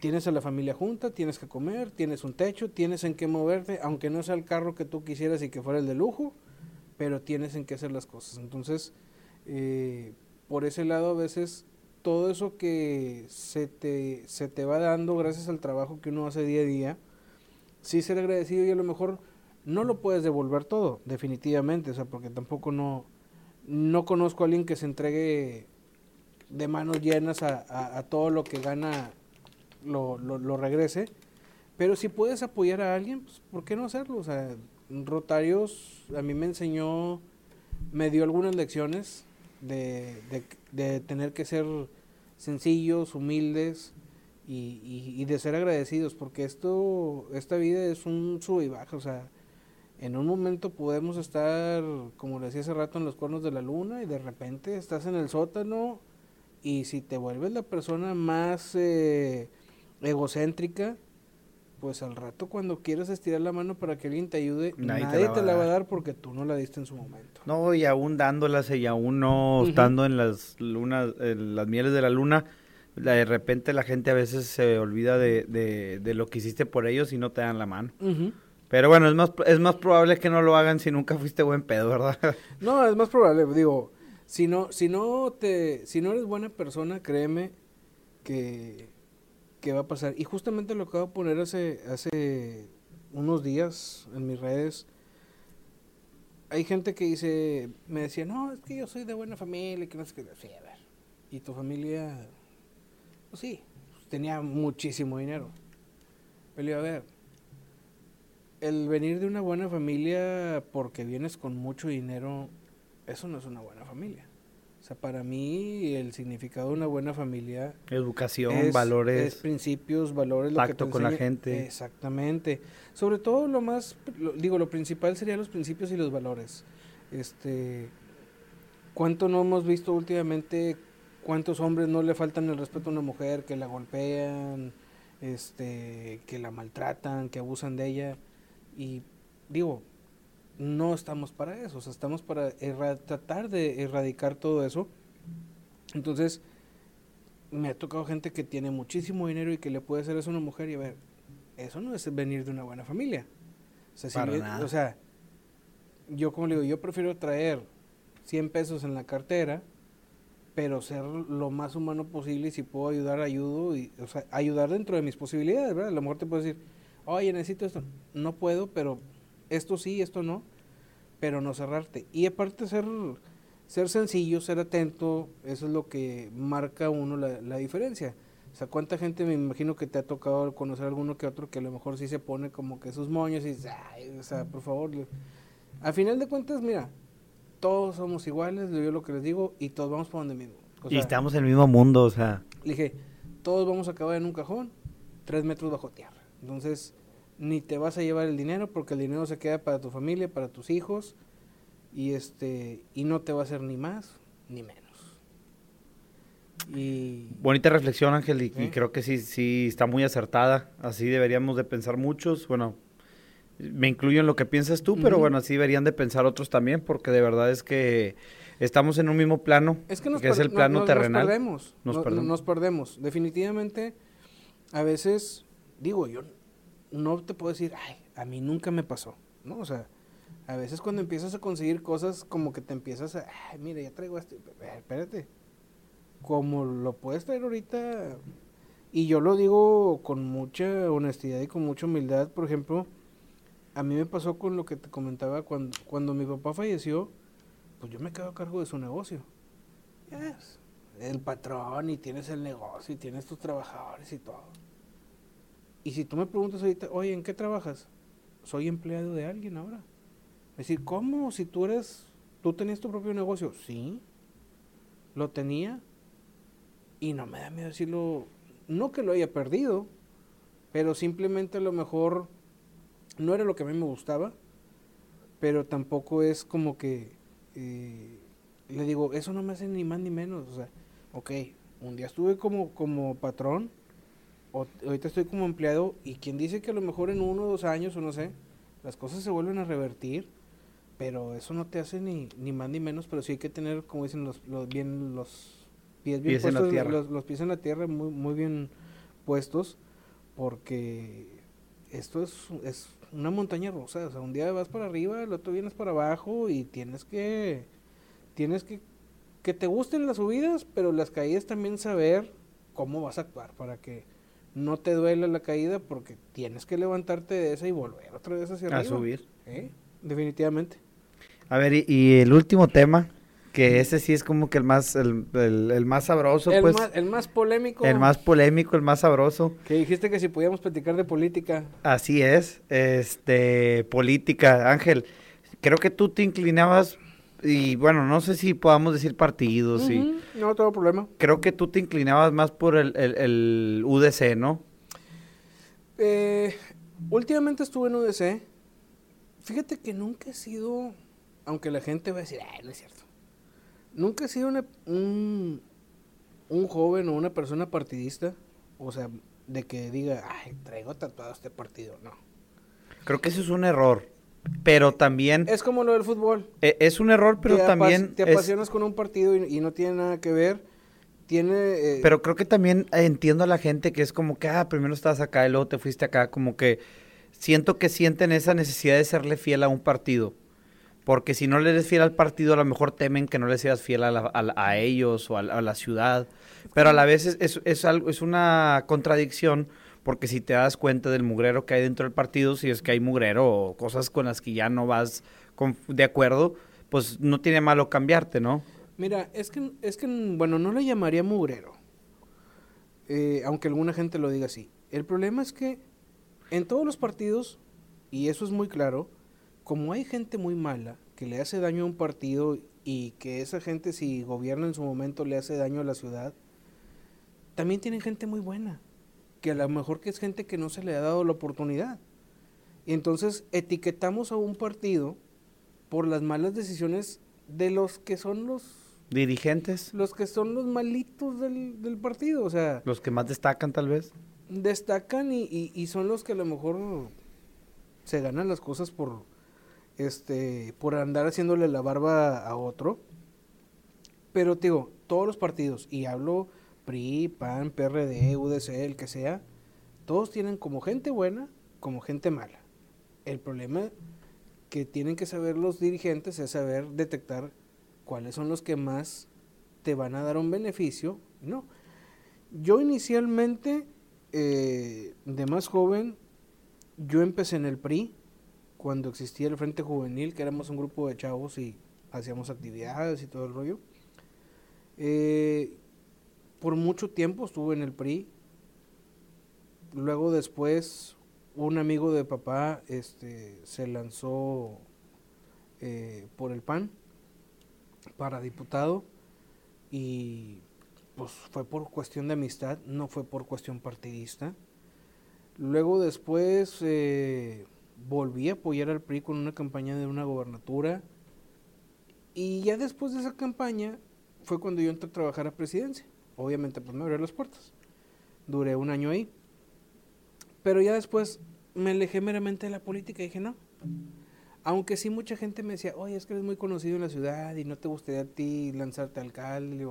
tienes a la familia junta, tienes que comer, tienes un techo, tienes en qué moverte, aunque no sea el carro que tú quisieras y que fuera el de lujo, pero tienes en qué hacer las cosas. Entonces, eh, por ese lado a veces todo eso que se te, se te va dando gracias al trabajo que uno hace día a día, sí ser agradecido y a lo mejor no lo puedes devolver todo, definitivamente, o sea, porque tampoco no, no conozco a alguien que se entregue de manos llenas a, a- a todo lo que gana, lo, lo, lo regrese, pero si puedes apoyar a alguien, pues, ¿por qué no hacerlo? O sea, Rotarios a mí me enseñó, me dio algunas lecciones de, de, de tener que ser sencillos, humildes y, y, de ser agradecidos, porque esto, esta vida es un sub y baja, o sea, en un momento podemos estar, como le decía hace rato, en los cuernos de la luna y de repente estás en el sótano y si te vuelves la persona más eh, egocéntrica, pues al rato cuando quieras estirar la mano para que alguien te ayude, Nadie nadie, te te, la va la a va a dar. porque tú no la diste en su momento. No, y aún dándolas y aún no estando en las lunas, en las mieles de la luna, de repente la gente a veces se olvida de, de, de lo que hiciste por ellos y no te dan la mano. Pero bueno, es más, es más probable que no lo hagan si nunca fuiste buen pedo, ¿verdad? (laughs) No, es más probable, digo, si no, si no te, si no eres buena persona, créeme que, que va a pasar. Y justamente lo acabo de poner hace, hace unos días en mis redes. Hay gente que dice, me decía, no, es que yo soy de buena familia, que no sé qué. Y tu familia, pues sí, tenía muchísimo dinero. A ver, el venir de una buena familia porque vienes con mucho dinero, eso no es una buena familia. O sea, para mí el significado de una buena familia Educación, es, valores. es principios, valores, lo que tacto te con la gente. Exactamente. Sobre todo lo más, lo- digo, lo principal serían los principios y los valores. Este, ¿cuánto no hemos visto últimamente? ¿Cuántos hombres no le faltan el respeto a una mujer que la golpean, este, que la maltratan, que abusan de ella? Y digo, no estamos para eso, o sea, estamos para tratar de erradicar todo eso. Entonces, me ha tocado gente que tiene muchísimo dinero y que le puede hacer eso a una mujer y a ver, eso no es venir de una buena familia. O sea, Para vi- nada. o sea, yo como le digo, yo prefiero traer 100 pesos en la cartera, pero ser lo más humano posible y si puedo ayudar, ayudo, y, o sea, ayudar dentro de mis posibilidades, ¿verdad? A lo mejor te puedo decir, oye, necesito esto. No puedo, pero esto sí, esto no, pero no cerrarte. Y aparte ser, ser sencillo, ser atento, eso es lo que marca uno la, la diferencia. O sea, ¿cuánta gente me imagino que te ha tocado conocer alguno que otro que a lo mejor sí se pone como que sus moños y ay, o sea, por favor. A final de cuentas, mira, todos somos iguales, yo lo que les digo, y todos vamos por donde mismo. y estamos en el mismo mundo, o sea. Le dije, todos vamos a acabar en un cajón, tres metros bajo tierra. Entonces, ni te vas a llevar el dinero porque el dinero se queda para tu familia, para tus hijos, y este, y no te va a hacer ni más ni menos. Y... Bonita reflexión, Ángel, y, ¿Eh? creo que sí, sí está muy acertada. Así deberíamos de pensar muchos. Bueno, me incluyo en lo que piensas tú, pero bueno, así deberían de pensar otros también, porque de verdad es que estamos en un mismo plano, es que, es el plano terrenal. Nos perdemos, nos, perdemos. Definitivamente, a veces, digo, yo no te puedo decir, ay, a mí nunca me pasó, ¿no? O sea, a veces cuando empiezas a conseguir cosas, como que te empiezas a, ay, mira, ya traigo esto, espérate, como lo puedes traer ahorita, y yo lo digo con mucha honestidad y con mucha humildad, por ejemplo, a mí me pasó con lo que te comentaba cuando, cuando mi papá falleció, pues yo me quedo a cargo de su negocio. Yes. El patrón y tienes el negocio y tienes tus trabajadores y todo. Y si tú me preguntas ahorita, oye, ¿en qué trabajas? Soy empleado de alguien ahora. Es decir, ¿cómo? Si tú eres, tú tenías tu propio negocio. Sí, lo tenía, y no me da miedo decirlo, no que lo haya perdido, pero simplemente a lo mejor no era lo que a mí me gustaba, pero tampoco es como que eh, le digo, eso no me hace ni más ni menos, o sea, ok, un día estuve como, como patrón, o, ahorita estoy como empleado, y quien dice que a lo mejor en uno o dos años, o no sé, las cosas se vuelven a revertir, pero eso no te hace ni, ni más ni menos, pero sí hay que tener, como dicen los, los bien los pies bien puestos, en la tierra. Los, pies en la tierra muy, muy bien puestos, porque esto es, es una montaña rusa, o sea, un día vas para arriba, el otro vienes para abajo y tienes que, tienes que, que te gusten las subidas, pero las caídas también saber cómo vas a actuar para que no te duele la caída porque tienes que levantarte de esa y volver otra vez hacia arriba. A subir. ¿Eh? Definitivamente. A ver, y, el último tema que ese sí es como que el más el, el, más sabroso el pues más, el más polémico el más polémico el más sabroso que dijiste que si podíamos platicar de política así es este política Ángel creo que tú te inclinabas y bueno no sé si podamos decir partidos y no tengo problema. Creo que tú te inclinabas más por el, el, UDC no eh, últimamente estuve en UDC fíjate que nunca he sido aunque la gente va a decir no es cierto nunca he sido un, un joven o una persona partidista, o sea, de que diga, ay, traigo tatuado este partido, no. Creo que eso es un error. Pero también... Es como lo del fútbol. E, es un error, pero también... Te apasionas con un partido y, no tiene nada que ver. Tiene... Eh, pero creo que también entiendo a la gente que es como que, ah, primero estabas acá y luego te fuiste acá. Como que siento que sienten esa necesidad de serle fiel a un partido. Porque si no le eres fiel al partido, a lo mejor temen que no le seas fiel a, ellos o a, la ciudad. Pero a la vez es, es, algo, es una contradicción, porque si te das cuenta del mugrero que hay dentro del partido, si es que hay mugrero o cosas con las que ya no vas de acuerdo, pues no tiene malo cambiarte, ¿no? Mira, es que, es que bueno, no le llamaría mugrero, eh, aunque alguna gente lo diga así. El problema es que en todos los partidos, y eso es muy claro, como hay gente muy mala que le hace daño a un partido y que esa gente si gobierna en su momento le hace daño a la ciudad, también tienen gente muy buena, que a lo mejor que es gente que no se le ha dado la oportunidad. Y entonces etiquetamos a un partido por las malas decisiones de los que son los dirigentes. Los que son los malitos del, del partido, o sea... Los que más destacan tal vez. Destacan y, y, y son los que a lo mejor se ganan las cosas por, este, por andar haciéndole la barba a otro. Pero digo, todos los partidos, y hablo PRI, PAN, PRD, UDC, el que sea, todos tienen como gente buena, como gente mala. El problema que tienen que saber los dirigentes es saber detectar cuáles son los que más te van a dar un beneficio. No. Yo inicialmente, eh, de más joven, yo empecé en el PRI, cuando existía el Frente Juvenil, que éramos un grupo de chavos y hacíamos actividades y todo el rollo. Eh, por mucho tiempo estuve en el PRI. Luego después un amigo de papá este, se lanzó eh, por el PAN para diputado y pues fue por cuestión de amistad, no fue por cuestión partidista. Luego después eh, volví a apoyar al PRI con una campaña de una gobernatura y ya después de esa campaña fue cuando yo entré a trabajar a presidencia. Obviamente pues me abrió las puertas. Duré un año ahí. Pero ya después me alejé meramente de la política y dije, no. Aunque sí mucha gente me decía, oye, es que eres muy conocido en la ciudad y no te gustaría a ti lanzarte alcalde.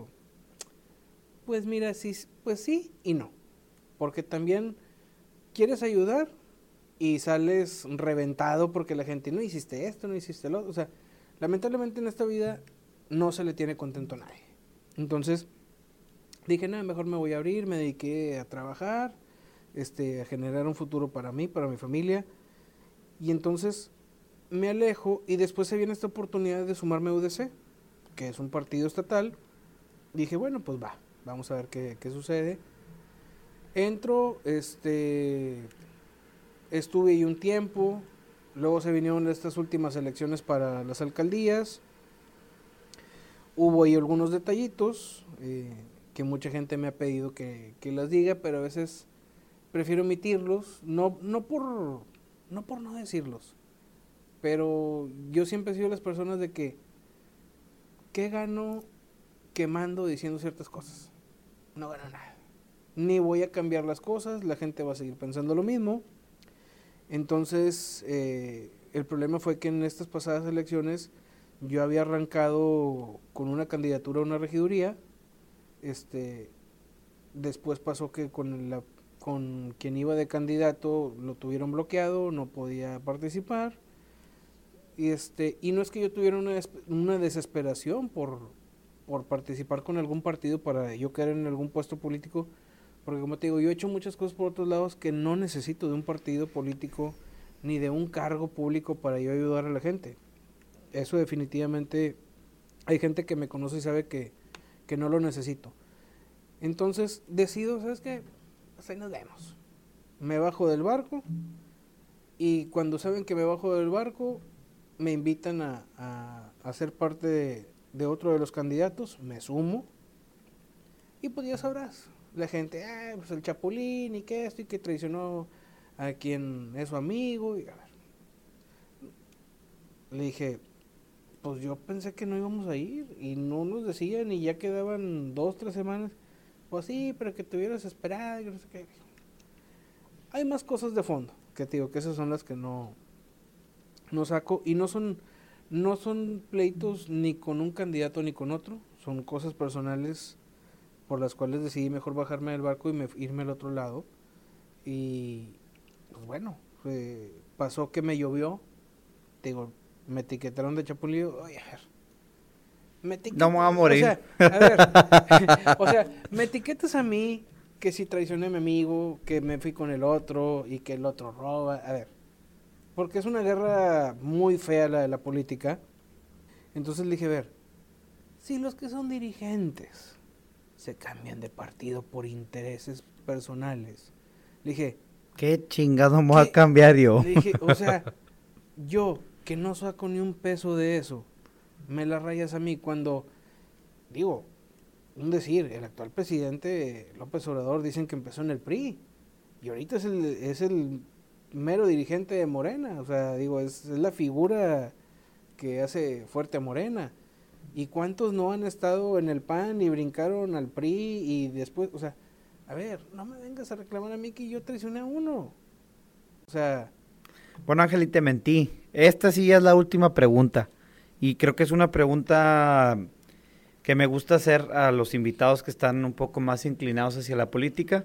pues mira, sí, pues sí y no. Porque también quieres ayudar y sales reventado porque la gente no hiciste esto, no hiciste lo otro. O sea, lamentablemente en esta vida no se le tiene contento a nadie. Entonces, dije, nada, mejor me voy a abrir, me dediqué a trabajar, este, a generar un futuro para mí, para mi familia. Y entonces me alejo y después se viene esta oportunidad de sumarme a UDC, que es un partido estatal. Dije, bueno, pues va, vamos a ver qué, qué sucede. Entro, este, estuve ahí un tiempo, luego se vinieron estas últimas elecciones para las alcaldías. Hubo ahí algunos detallitos eh, que mucha gente me ha pedido que, que las diga, pero a veces prefiero omitirlos, no, no, por, no por no decirlos, pero yo siempre he sido las personas de que, ¿qué gano quemando diciendo ciertas cosas? No gano nada. Ni voy a cambiar las cosas, la gente va a seguir pensando lo mismo. Entonces, eh, el problema fue que en estas pasadas elecciones yo había arrancado con una candidatura a una regiduría. Este, después pasó que con la con quien iba de candidato lo tuvieron bloqueado, no podía participar. Y, este, y no es que yo tuviera una, una desesperación por, por participar con algún partido para yo caer en algún puesto político, porque como te digo, yo he hecho muchas cosas por otros lados que no necesito de un partido político ni de un cargo público para yo ayudar a la gente. Eso definitivamente hay gente que me conoce y sabe que, que no lo necesito. Entonces decido, ¿sabes qué? ahí nos vemos. Me bajo del barco y cuando saben que me bajo del barco, me invitan a, a, ser parte de, otro de los candidatos, me sumo y pues ya sabrás, la gente, ah, pues el chapulín y que esto y que traicionó a quien es su amigo. Y, a ver. Le dije, pues yo pensé que no íbamos a ir y no nos decían y ya quedaban dos, tres semanas. Pues sí, pero que te hubieras esperado. no sé qué. Hay más cosas de fondo, que te digo que esas son las que no, no saco. Y no son, no son pleitos ni con un candidato ni con otro. Son cosas personales por las cuales decidí mejor bajarme del barco y me, irme al otro lado. Y pues bueno, pasó que me llovió. Te digo, me etiquetaron de chapulío. Oye, a ver me no me voy a morir. O sea, a ver, (laughs) (laughs) o sea, me etiquetas a mí que si traicioné a mi amigo, que me fui con el otro y que el otro roba. A ver, porque es una guerra muy fea la de la política. Entonces le dije, a ver, si los que son dirigentes se cambian de partido por intereses personales, le dije, ¿qué chingado me voy a cambiar yo? Le dije, o sea, (laughs) yo que no saco ni un peso de eso, me la rayas a mí cuando, digo, un decir, el actual presidente López Obrador dicen que empezó en el PRI y ahorita es el, es el mero dirigente de Morena, o sea, digo, es, la figura que hace fuerte a Morena. ¿Y cuántos no han estado en el PAN y brincaron al PRI y después, o sea, a ver, no me vengas a reclamar a mí que yo traicioné a uno. O sea... Bueno, Ángel, y te mentí. Esta sí ya es la última pregunta. Y creo que es una pregunta que me gusta hacer a los invitados que están un poco más inclinados hacia la política,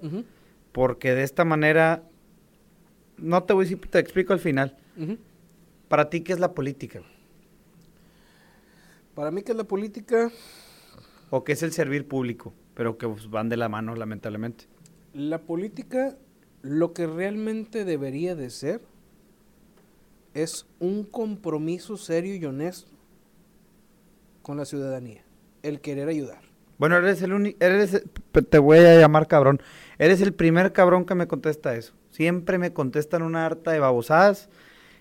porque de esta manera, no te voy a decir, te explico al final. Para ti, ¿qué es la política? Para mí, ¿qué es la política? O qué es el servir público, pero que pues, van de la mano, lamentablemente. La política, lo que realmente debería de ser, es un compromiso serio y honesto con la ciudadanía, el querer ayudar. Bueno, eres el único, eres, te voy a llamar cabrón, eres el primer cabrón que me contesta eso. Siempre me contestan una harta de babosadas.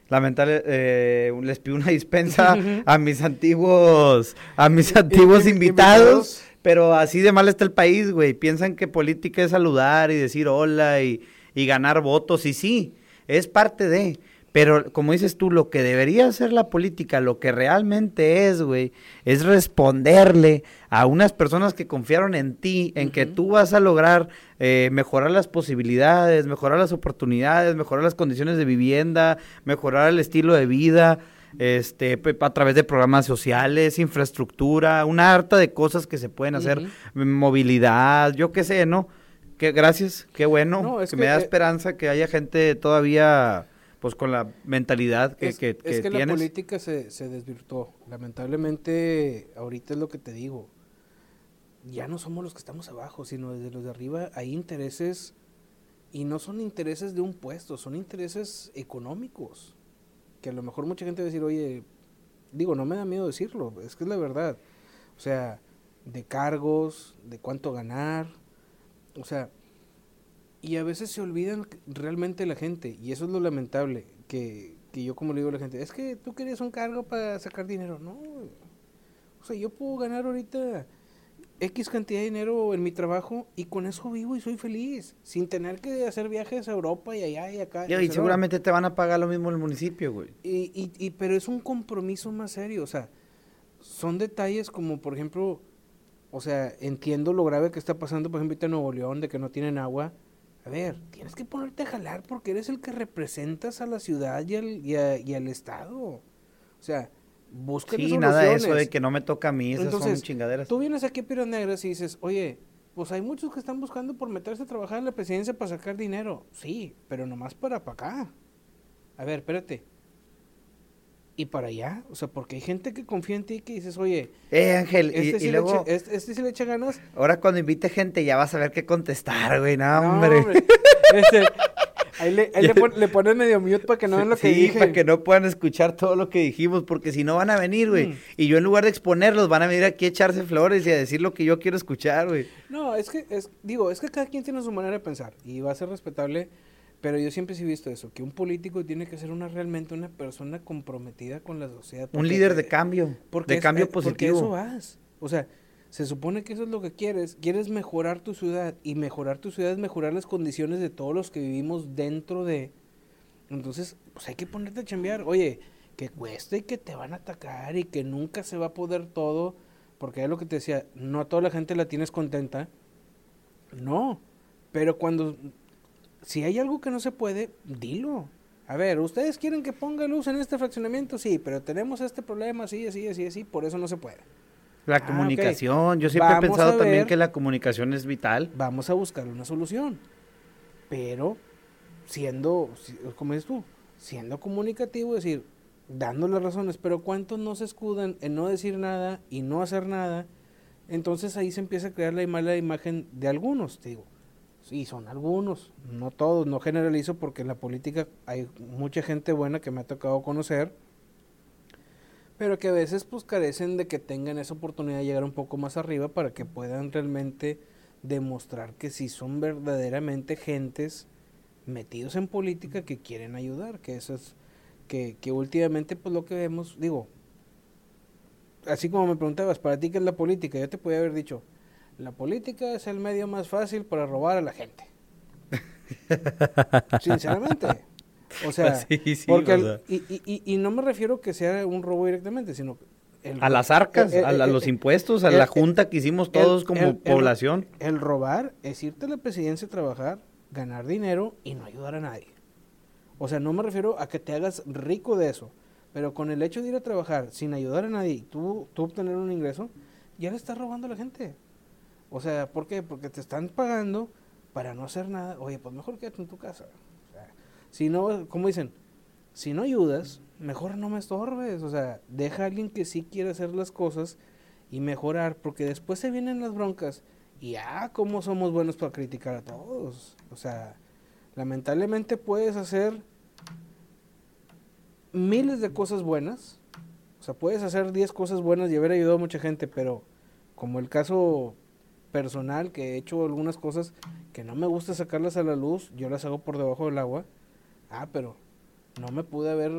Lamentable, eh, les pido una dispensa (laughs) a mis antiguos, a mis antiguos invitados, pero así de mal está el país, güey. Piensan que política es saludar y decir hola y, y ganar votos, y sí, es parte de, pero como dices tú, lo que debería ser la política, lo que realmente es, güey, es responderle a unas personas que confiaron en ti, en que tú vas a lograr eh, mejorar las posibilidades, mejorar las oportunidades, mejorar las condiciones de vivienda, mejorar el estilo de vida, este, a través de programas sociales, infraestructura, una harta de cosas que se pueden hacer, movilidad, yo qué sé, ¿no? Que gracias, qué bueno, que, me da eh, esperanza que haya gente todavía pues con la mentalidad que, es, que, es que la política se, se desvirtuó. Lamentablemente, ahorita es lo que te digo. Ya no somos los que estamos abajo, sino desde los de arriba hay intereses y no son intereses de un puesto, son intereses económicos. Que a lo mejor mucha gente va a decir, oye, digo, no me da miedo decirlo, es que es la verdad. O sea, de cargos, de cuánto ganar. O sea, y a veces se olvidan realmente la gente, y eso es lo lamentable, que, que yo como le digo a la gente, es que tú querías un cargo para sacar dinero, no. O sea, yo puedo ganar ahorita X cantidad de dinero en mi trabajo y con eso vivo y soy feliz, sin tener que hacer viajes a Europa y allá y acá. Y, seguramente te van a pagar lo mismo el municipio, güey. Y, y, y, pero es un compromiso más serio, o sea, son detalles como, por ejemplo, o sea, entiendo lo grave que está pasando, por ejemplo, en Nuevo León, de que no tienen agua, a ver, tienes que ponerte a jalar porque eres el que representas a la ciudad y al, y, al Estado. O sea, busca Sí, nada de eso de que no me toca a mí, esas son chingaderas. Tú vienes aquí a Piedras Negras y dices, oye, pues hay muchos que están buscando por meterse a trabajar en la presidencia para sacar dinero. Sí, pero nomás para para acá. A ver, espérate y para allá. O sea, porque hay gente que confía en ti que dices, oye, eh, Ángel, este, y, sí luego, le echa, este, sí le echa ganas. Ahora cuando invite gente ya vas a ver qué contestar, güey, no, hombre. Este, ahí le, ahí (laughs) le, pones medio mute para que no vean lo que dije. para que no puedan escuchar todo lo que dijimos, porque si no van a venir, güey. Mm. Y yo en lugar de exponerlos, van a venir aquí a echarse flores y a decir lo que yo quiero escuchar, güey. No, es que, es, digo, es que cada quien tiene su manera de pensar y va a ser respetable pero yo siempre he visto eso, que un político tiene que ser una realmente una persona comprometida con la sociedad. Un líder de cambio, de cambio positivo. Porque eso vas. O sea, se supone que eso es lo que quieres. Quieres mejorar tu ciudad y mejorar tu ciudad es mejorar las condiciones de todos los que vivimos dentro de... Entonces, pues hay que ponerte a chambear. Oye, que cuesta y que te van a atacar y que nunca se va a poder todo, porque es lo que te decía, no a toda la gente la tienes contenta. No, pero cuando si hay algo que no se puede, dilo. A ver, ¿ustedes quieren que ponga luz en este fraccionamiento? Sí, pero tenemos este problema, así, así, así, así, por eso no se puede. La ah, comunicación, yo siempre he pensado también que la comunicación es vital. Vamos a buscar una solución. Pero siendo, como dices tú, siendo comunicativo, decir, dando las razones, pero ¿cuántos no se escudan en no decir nada y no hacer nada? Entonces ahí se empieza a crear la mala imagen de algunos, te digo y son algunos, no todos, no generalizo porque en la política hay mucha gente buena que me ha tocado conocer, pero que a veces pues carecen de que tengan esa oportunidad de llegar un poco más arriba para que puedan realmente demostrar que si son verdaderamente gentes metidos en política que quieren ayudar, que eso es que, que últimamente pues lo que vemos, digo, así como me preguntabas, para ti qué es la política, yo te podía haber dicho, la política es el medio más fácil para robar a la gente. (laughs) Sinceramente. O sea, porque y, y, y, no me refiero que sea un robo directamente, sino a las arcas, a, los impuestos, a la junta que hicimos todos como población. El, robar es irte a la presidencia a trabajar, ganar dinero y no ayudar a nadie. O sea, no me refiero a que te hagas rico de eso, pero con el hecho de ir a trabajar sin ayudar a nadie y tú, tú obtener un ingreso, ya le estás robando a la gente. O sea, ¿por qué? Porque te están pagando para no hacer nada. Oye, pues mejor quédate en tu casa. O sea, si no, como dicen, si no ayudas, mejor no me estorbes. O sea, deja a alguien que sí quiere hacer las cosas y mejorar, porque después se vienen las broncas. Y ah, cómo somos buenos para criticar a todos. O sea, lamentablemente puedes hacer miles de cosas buenas. O sea, puedes hacer 10 cosas buenas y haber ayudado a mucha gente, pero como el caso personal, que he hecho algunas cosas que no me gusta sacarlas a la luz, yo las hago por debajo del agua. Ah, pero no me pude haber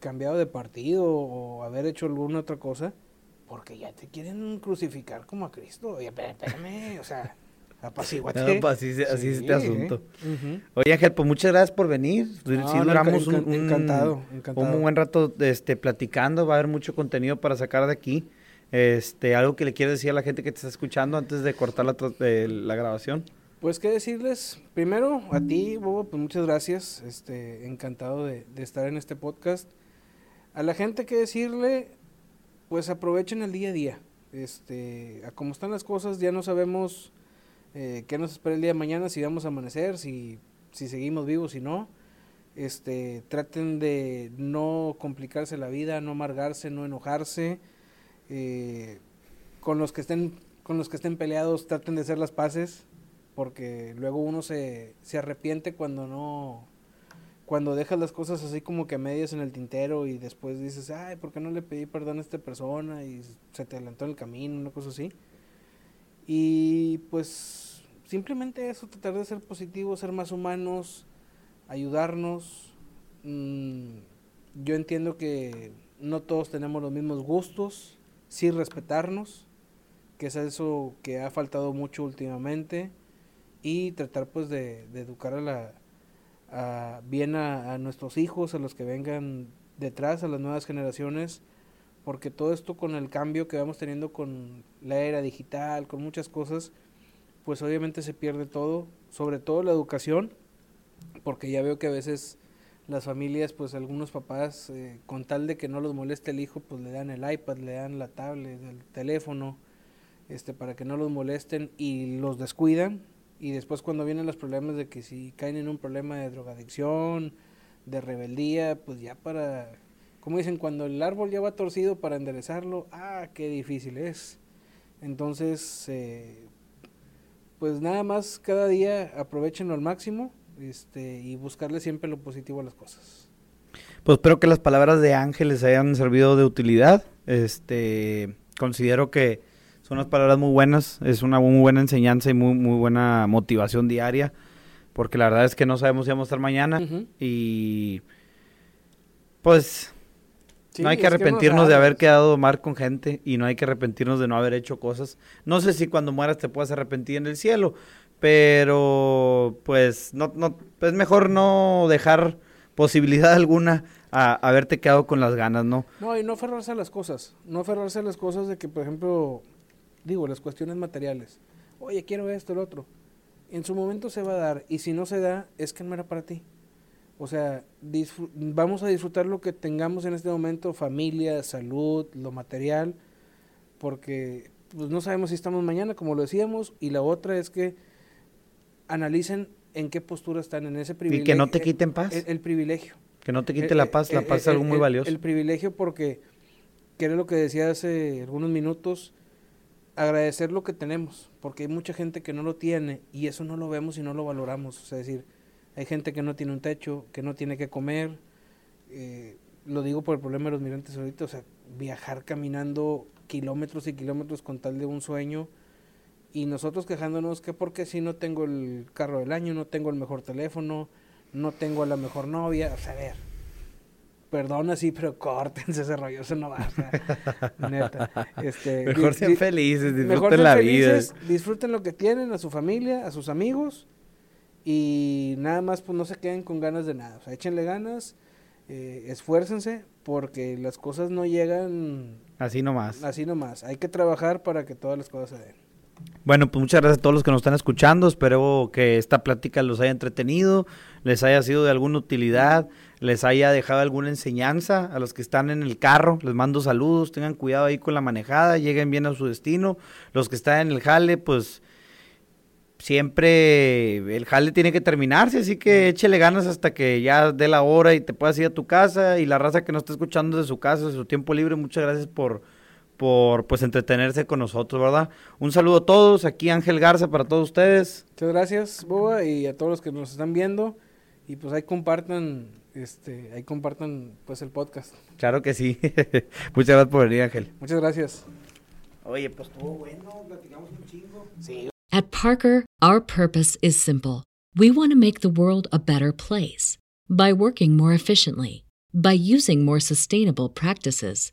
cambiado de partido o haber hecho alguna otra cosa porque ya te quieren crucificar como a Cristo. Oye, espérame, o sea, (laughs) apaciguate. No, pues así, así es este asunto. Oye, Ángel, pues muchas gracias por venir. No, sí no, duramos enca- un, encantado, un, encantado. un buen rato este, platicando. Va a haber mucho contenido para sacar de aquí. Este, algo que le quieres decir a la gente que te está escuchando antes de cortar la, la grabación. Pues qué decirles, primero a ti, Bobo, pues muchas gracias, este, encantado de, de estar en este podcast. A la gente que decirle, pues aprovechen el día a día. Este, a cómo están las cosas, ya no sabemos eh, qué nos espera el día de mañana, si vamos a amanecer, si, si seguimos vivos, si no. Este, traten de no complicarse la vida, no amargarse, no enojarse. Eh, con los que estén, con los que estén peleados, traten de hacer las paces porque luego uno se, se arrepiente cuando no cuando dejas las cosas así como que medias en el tintero y después dices, ay, ¿por qué no le pedí perdón a esta persona? Y se te adelantó en el camino, una cosa así. Y pues simplemente eso, tratar de ser positivo, ser más humanos, ayudarnos. Mm, yo entiendo que no todos tenemos los mismos gustos, sí respetarnos, que es eso que ha faltado mucho últimamente y tratar pues de, educar a la a- bien a nuestros hijos, a los que vengan detrás, a las nuevas generaciones, porque todo esto con el cambio que vamos teniendo con la era digital, con muchas cosas, pues obviamente se pierde todo, sobre todo la educación, porque ya veo que a veces las familias, pues algunos papás, eh, con tal de que no los moleste el hijo, pues le dan el iPad, le dan la tablet, el teléfono, este, para que no los molesten y los descuidan. Y después cuando vienen los problemas de que si caen en un problema de drogadicción, de rebeldía, pues ya para, como dicen, cuando el árbol ya va torcido para enderezarlo, ah, qué difícil es. Entonces, eh, pues nada más cada día aprovechenlo al máximo este, y buscarle siempre lo positivo a las cosas. Pues espero que las palabras de Ángel les hayan servido de utilidad. Este, considero que son unas palabras muy buenas, es una muy buena enseñanza y muy, muy buena motivación diaria, porque la verdad es que no sabemos si vamos a estar mañana y pues Sí, no hay que no arrepentirnos de haber quedado mal con gente y no hay que arrepentirnos de no haber hecho cosas. No sé si cuando mueras te puedas arrepentir en el cielo, pero pues no, es mejor no dejar posibilidad (laughs) alguna a haberte quedado con las ganas, ¿no? No, y no aferrarse a las cosas. No aferrarse a las cosas de que, por ejemplo, digo, las cuestiones materiales. Oye, quiero esto, el otro. En su momento se va a dar. Y si no se da, es que no era para ti. O sea, vamos a disfrutar lo que tengamos en este momento, familia, salud, lo material, porque pues, no sabemos si estamos mañana, como lo decíamos, y la otra es que analicen en qué postura están en ese Y privilegio. que no te quiten paz, El, el privilegio. que no te Eh, quite la eh, paz, la eh, paz es eh, algo muy el- valioso. El privilegio porque, que era lo que decía hace algunos minutos, agradecer lo que tenemos, porque hay mucha gente que no lo tiene y eso no lo vemos y no lo valoramos. O sea, es decir, hay gente que no tiene un techo, que no tiene que comer. eh, lo digo por el problema de los migrantes ahorita, o sea, viajar caminando kilómetros y kilómetros con tal de un sueño y nosotros quejándonos que porque si no tengo el carro del año, no tengo el mejor teléfono, no tengo a la mejor novia, o sea, a ver, perdona sí, pero (laughs) córtense ese rollo, eso no va, (laughs) neta. Este, Mejor sean felices, disfruten mejor sean la felices, vida. disfruten lo que tienen, a su familia, a sus amigos y nada más pues no se queden con ganas de nada, o sea, échenle ganas, eh, esfuércense porque las cosas no llegan Así nomás. así nomás, hay que trabajar para que todas las cosas se den. Bueno, pues muchas gracias a todos los que nos están escuchando. Espero que esta plática los haya entretenido, les haya sido de alguna utilidad, les haya dejado alguna enseñanza. A los que están en el carro, les mando saludos, tengan cuidado ahí con la manejada, lleguen bien a su destino. Los que están en el jale, pues siempre el jale tiene que terminarse, así que échele ganas hasta que ya dé la hora y te puedas ir a tu casa. Y la raza que nos está escuchando de su casa, de su tiempo libre, muchas gracias por por pues entretenerse con nosotros, ¿verdad? Un saludo a todos, aquí Ángel Garza para todos ustedes. Muchas gracias, Boba, y a todos los que nos están viendo. Y pues ahí compartan este, ahí compartan pues el podcast. Claro que sí. (laughs) Muchas gracias por venir, Ángel. Muchas gracias. Oye, pues estuvo bueno, platicamos un chingo. Sí. At Parker, our purpose is simple. We want to make the world a better place by working more efficiently, by using more sustainable practices,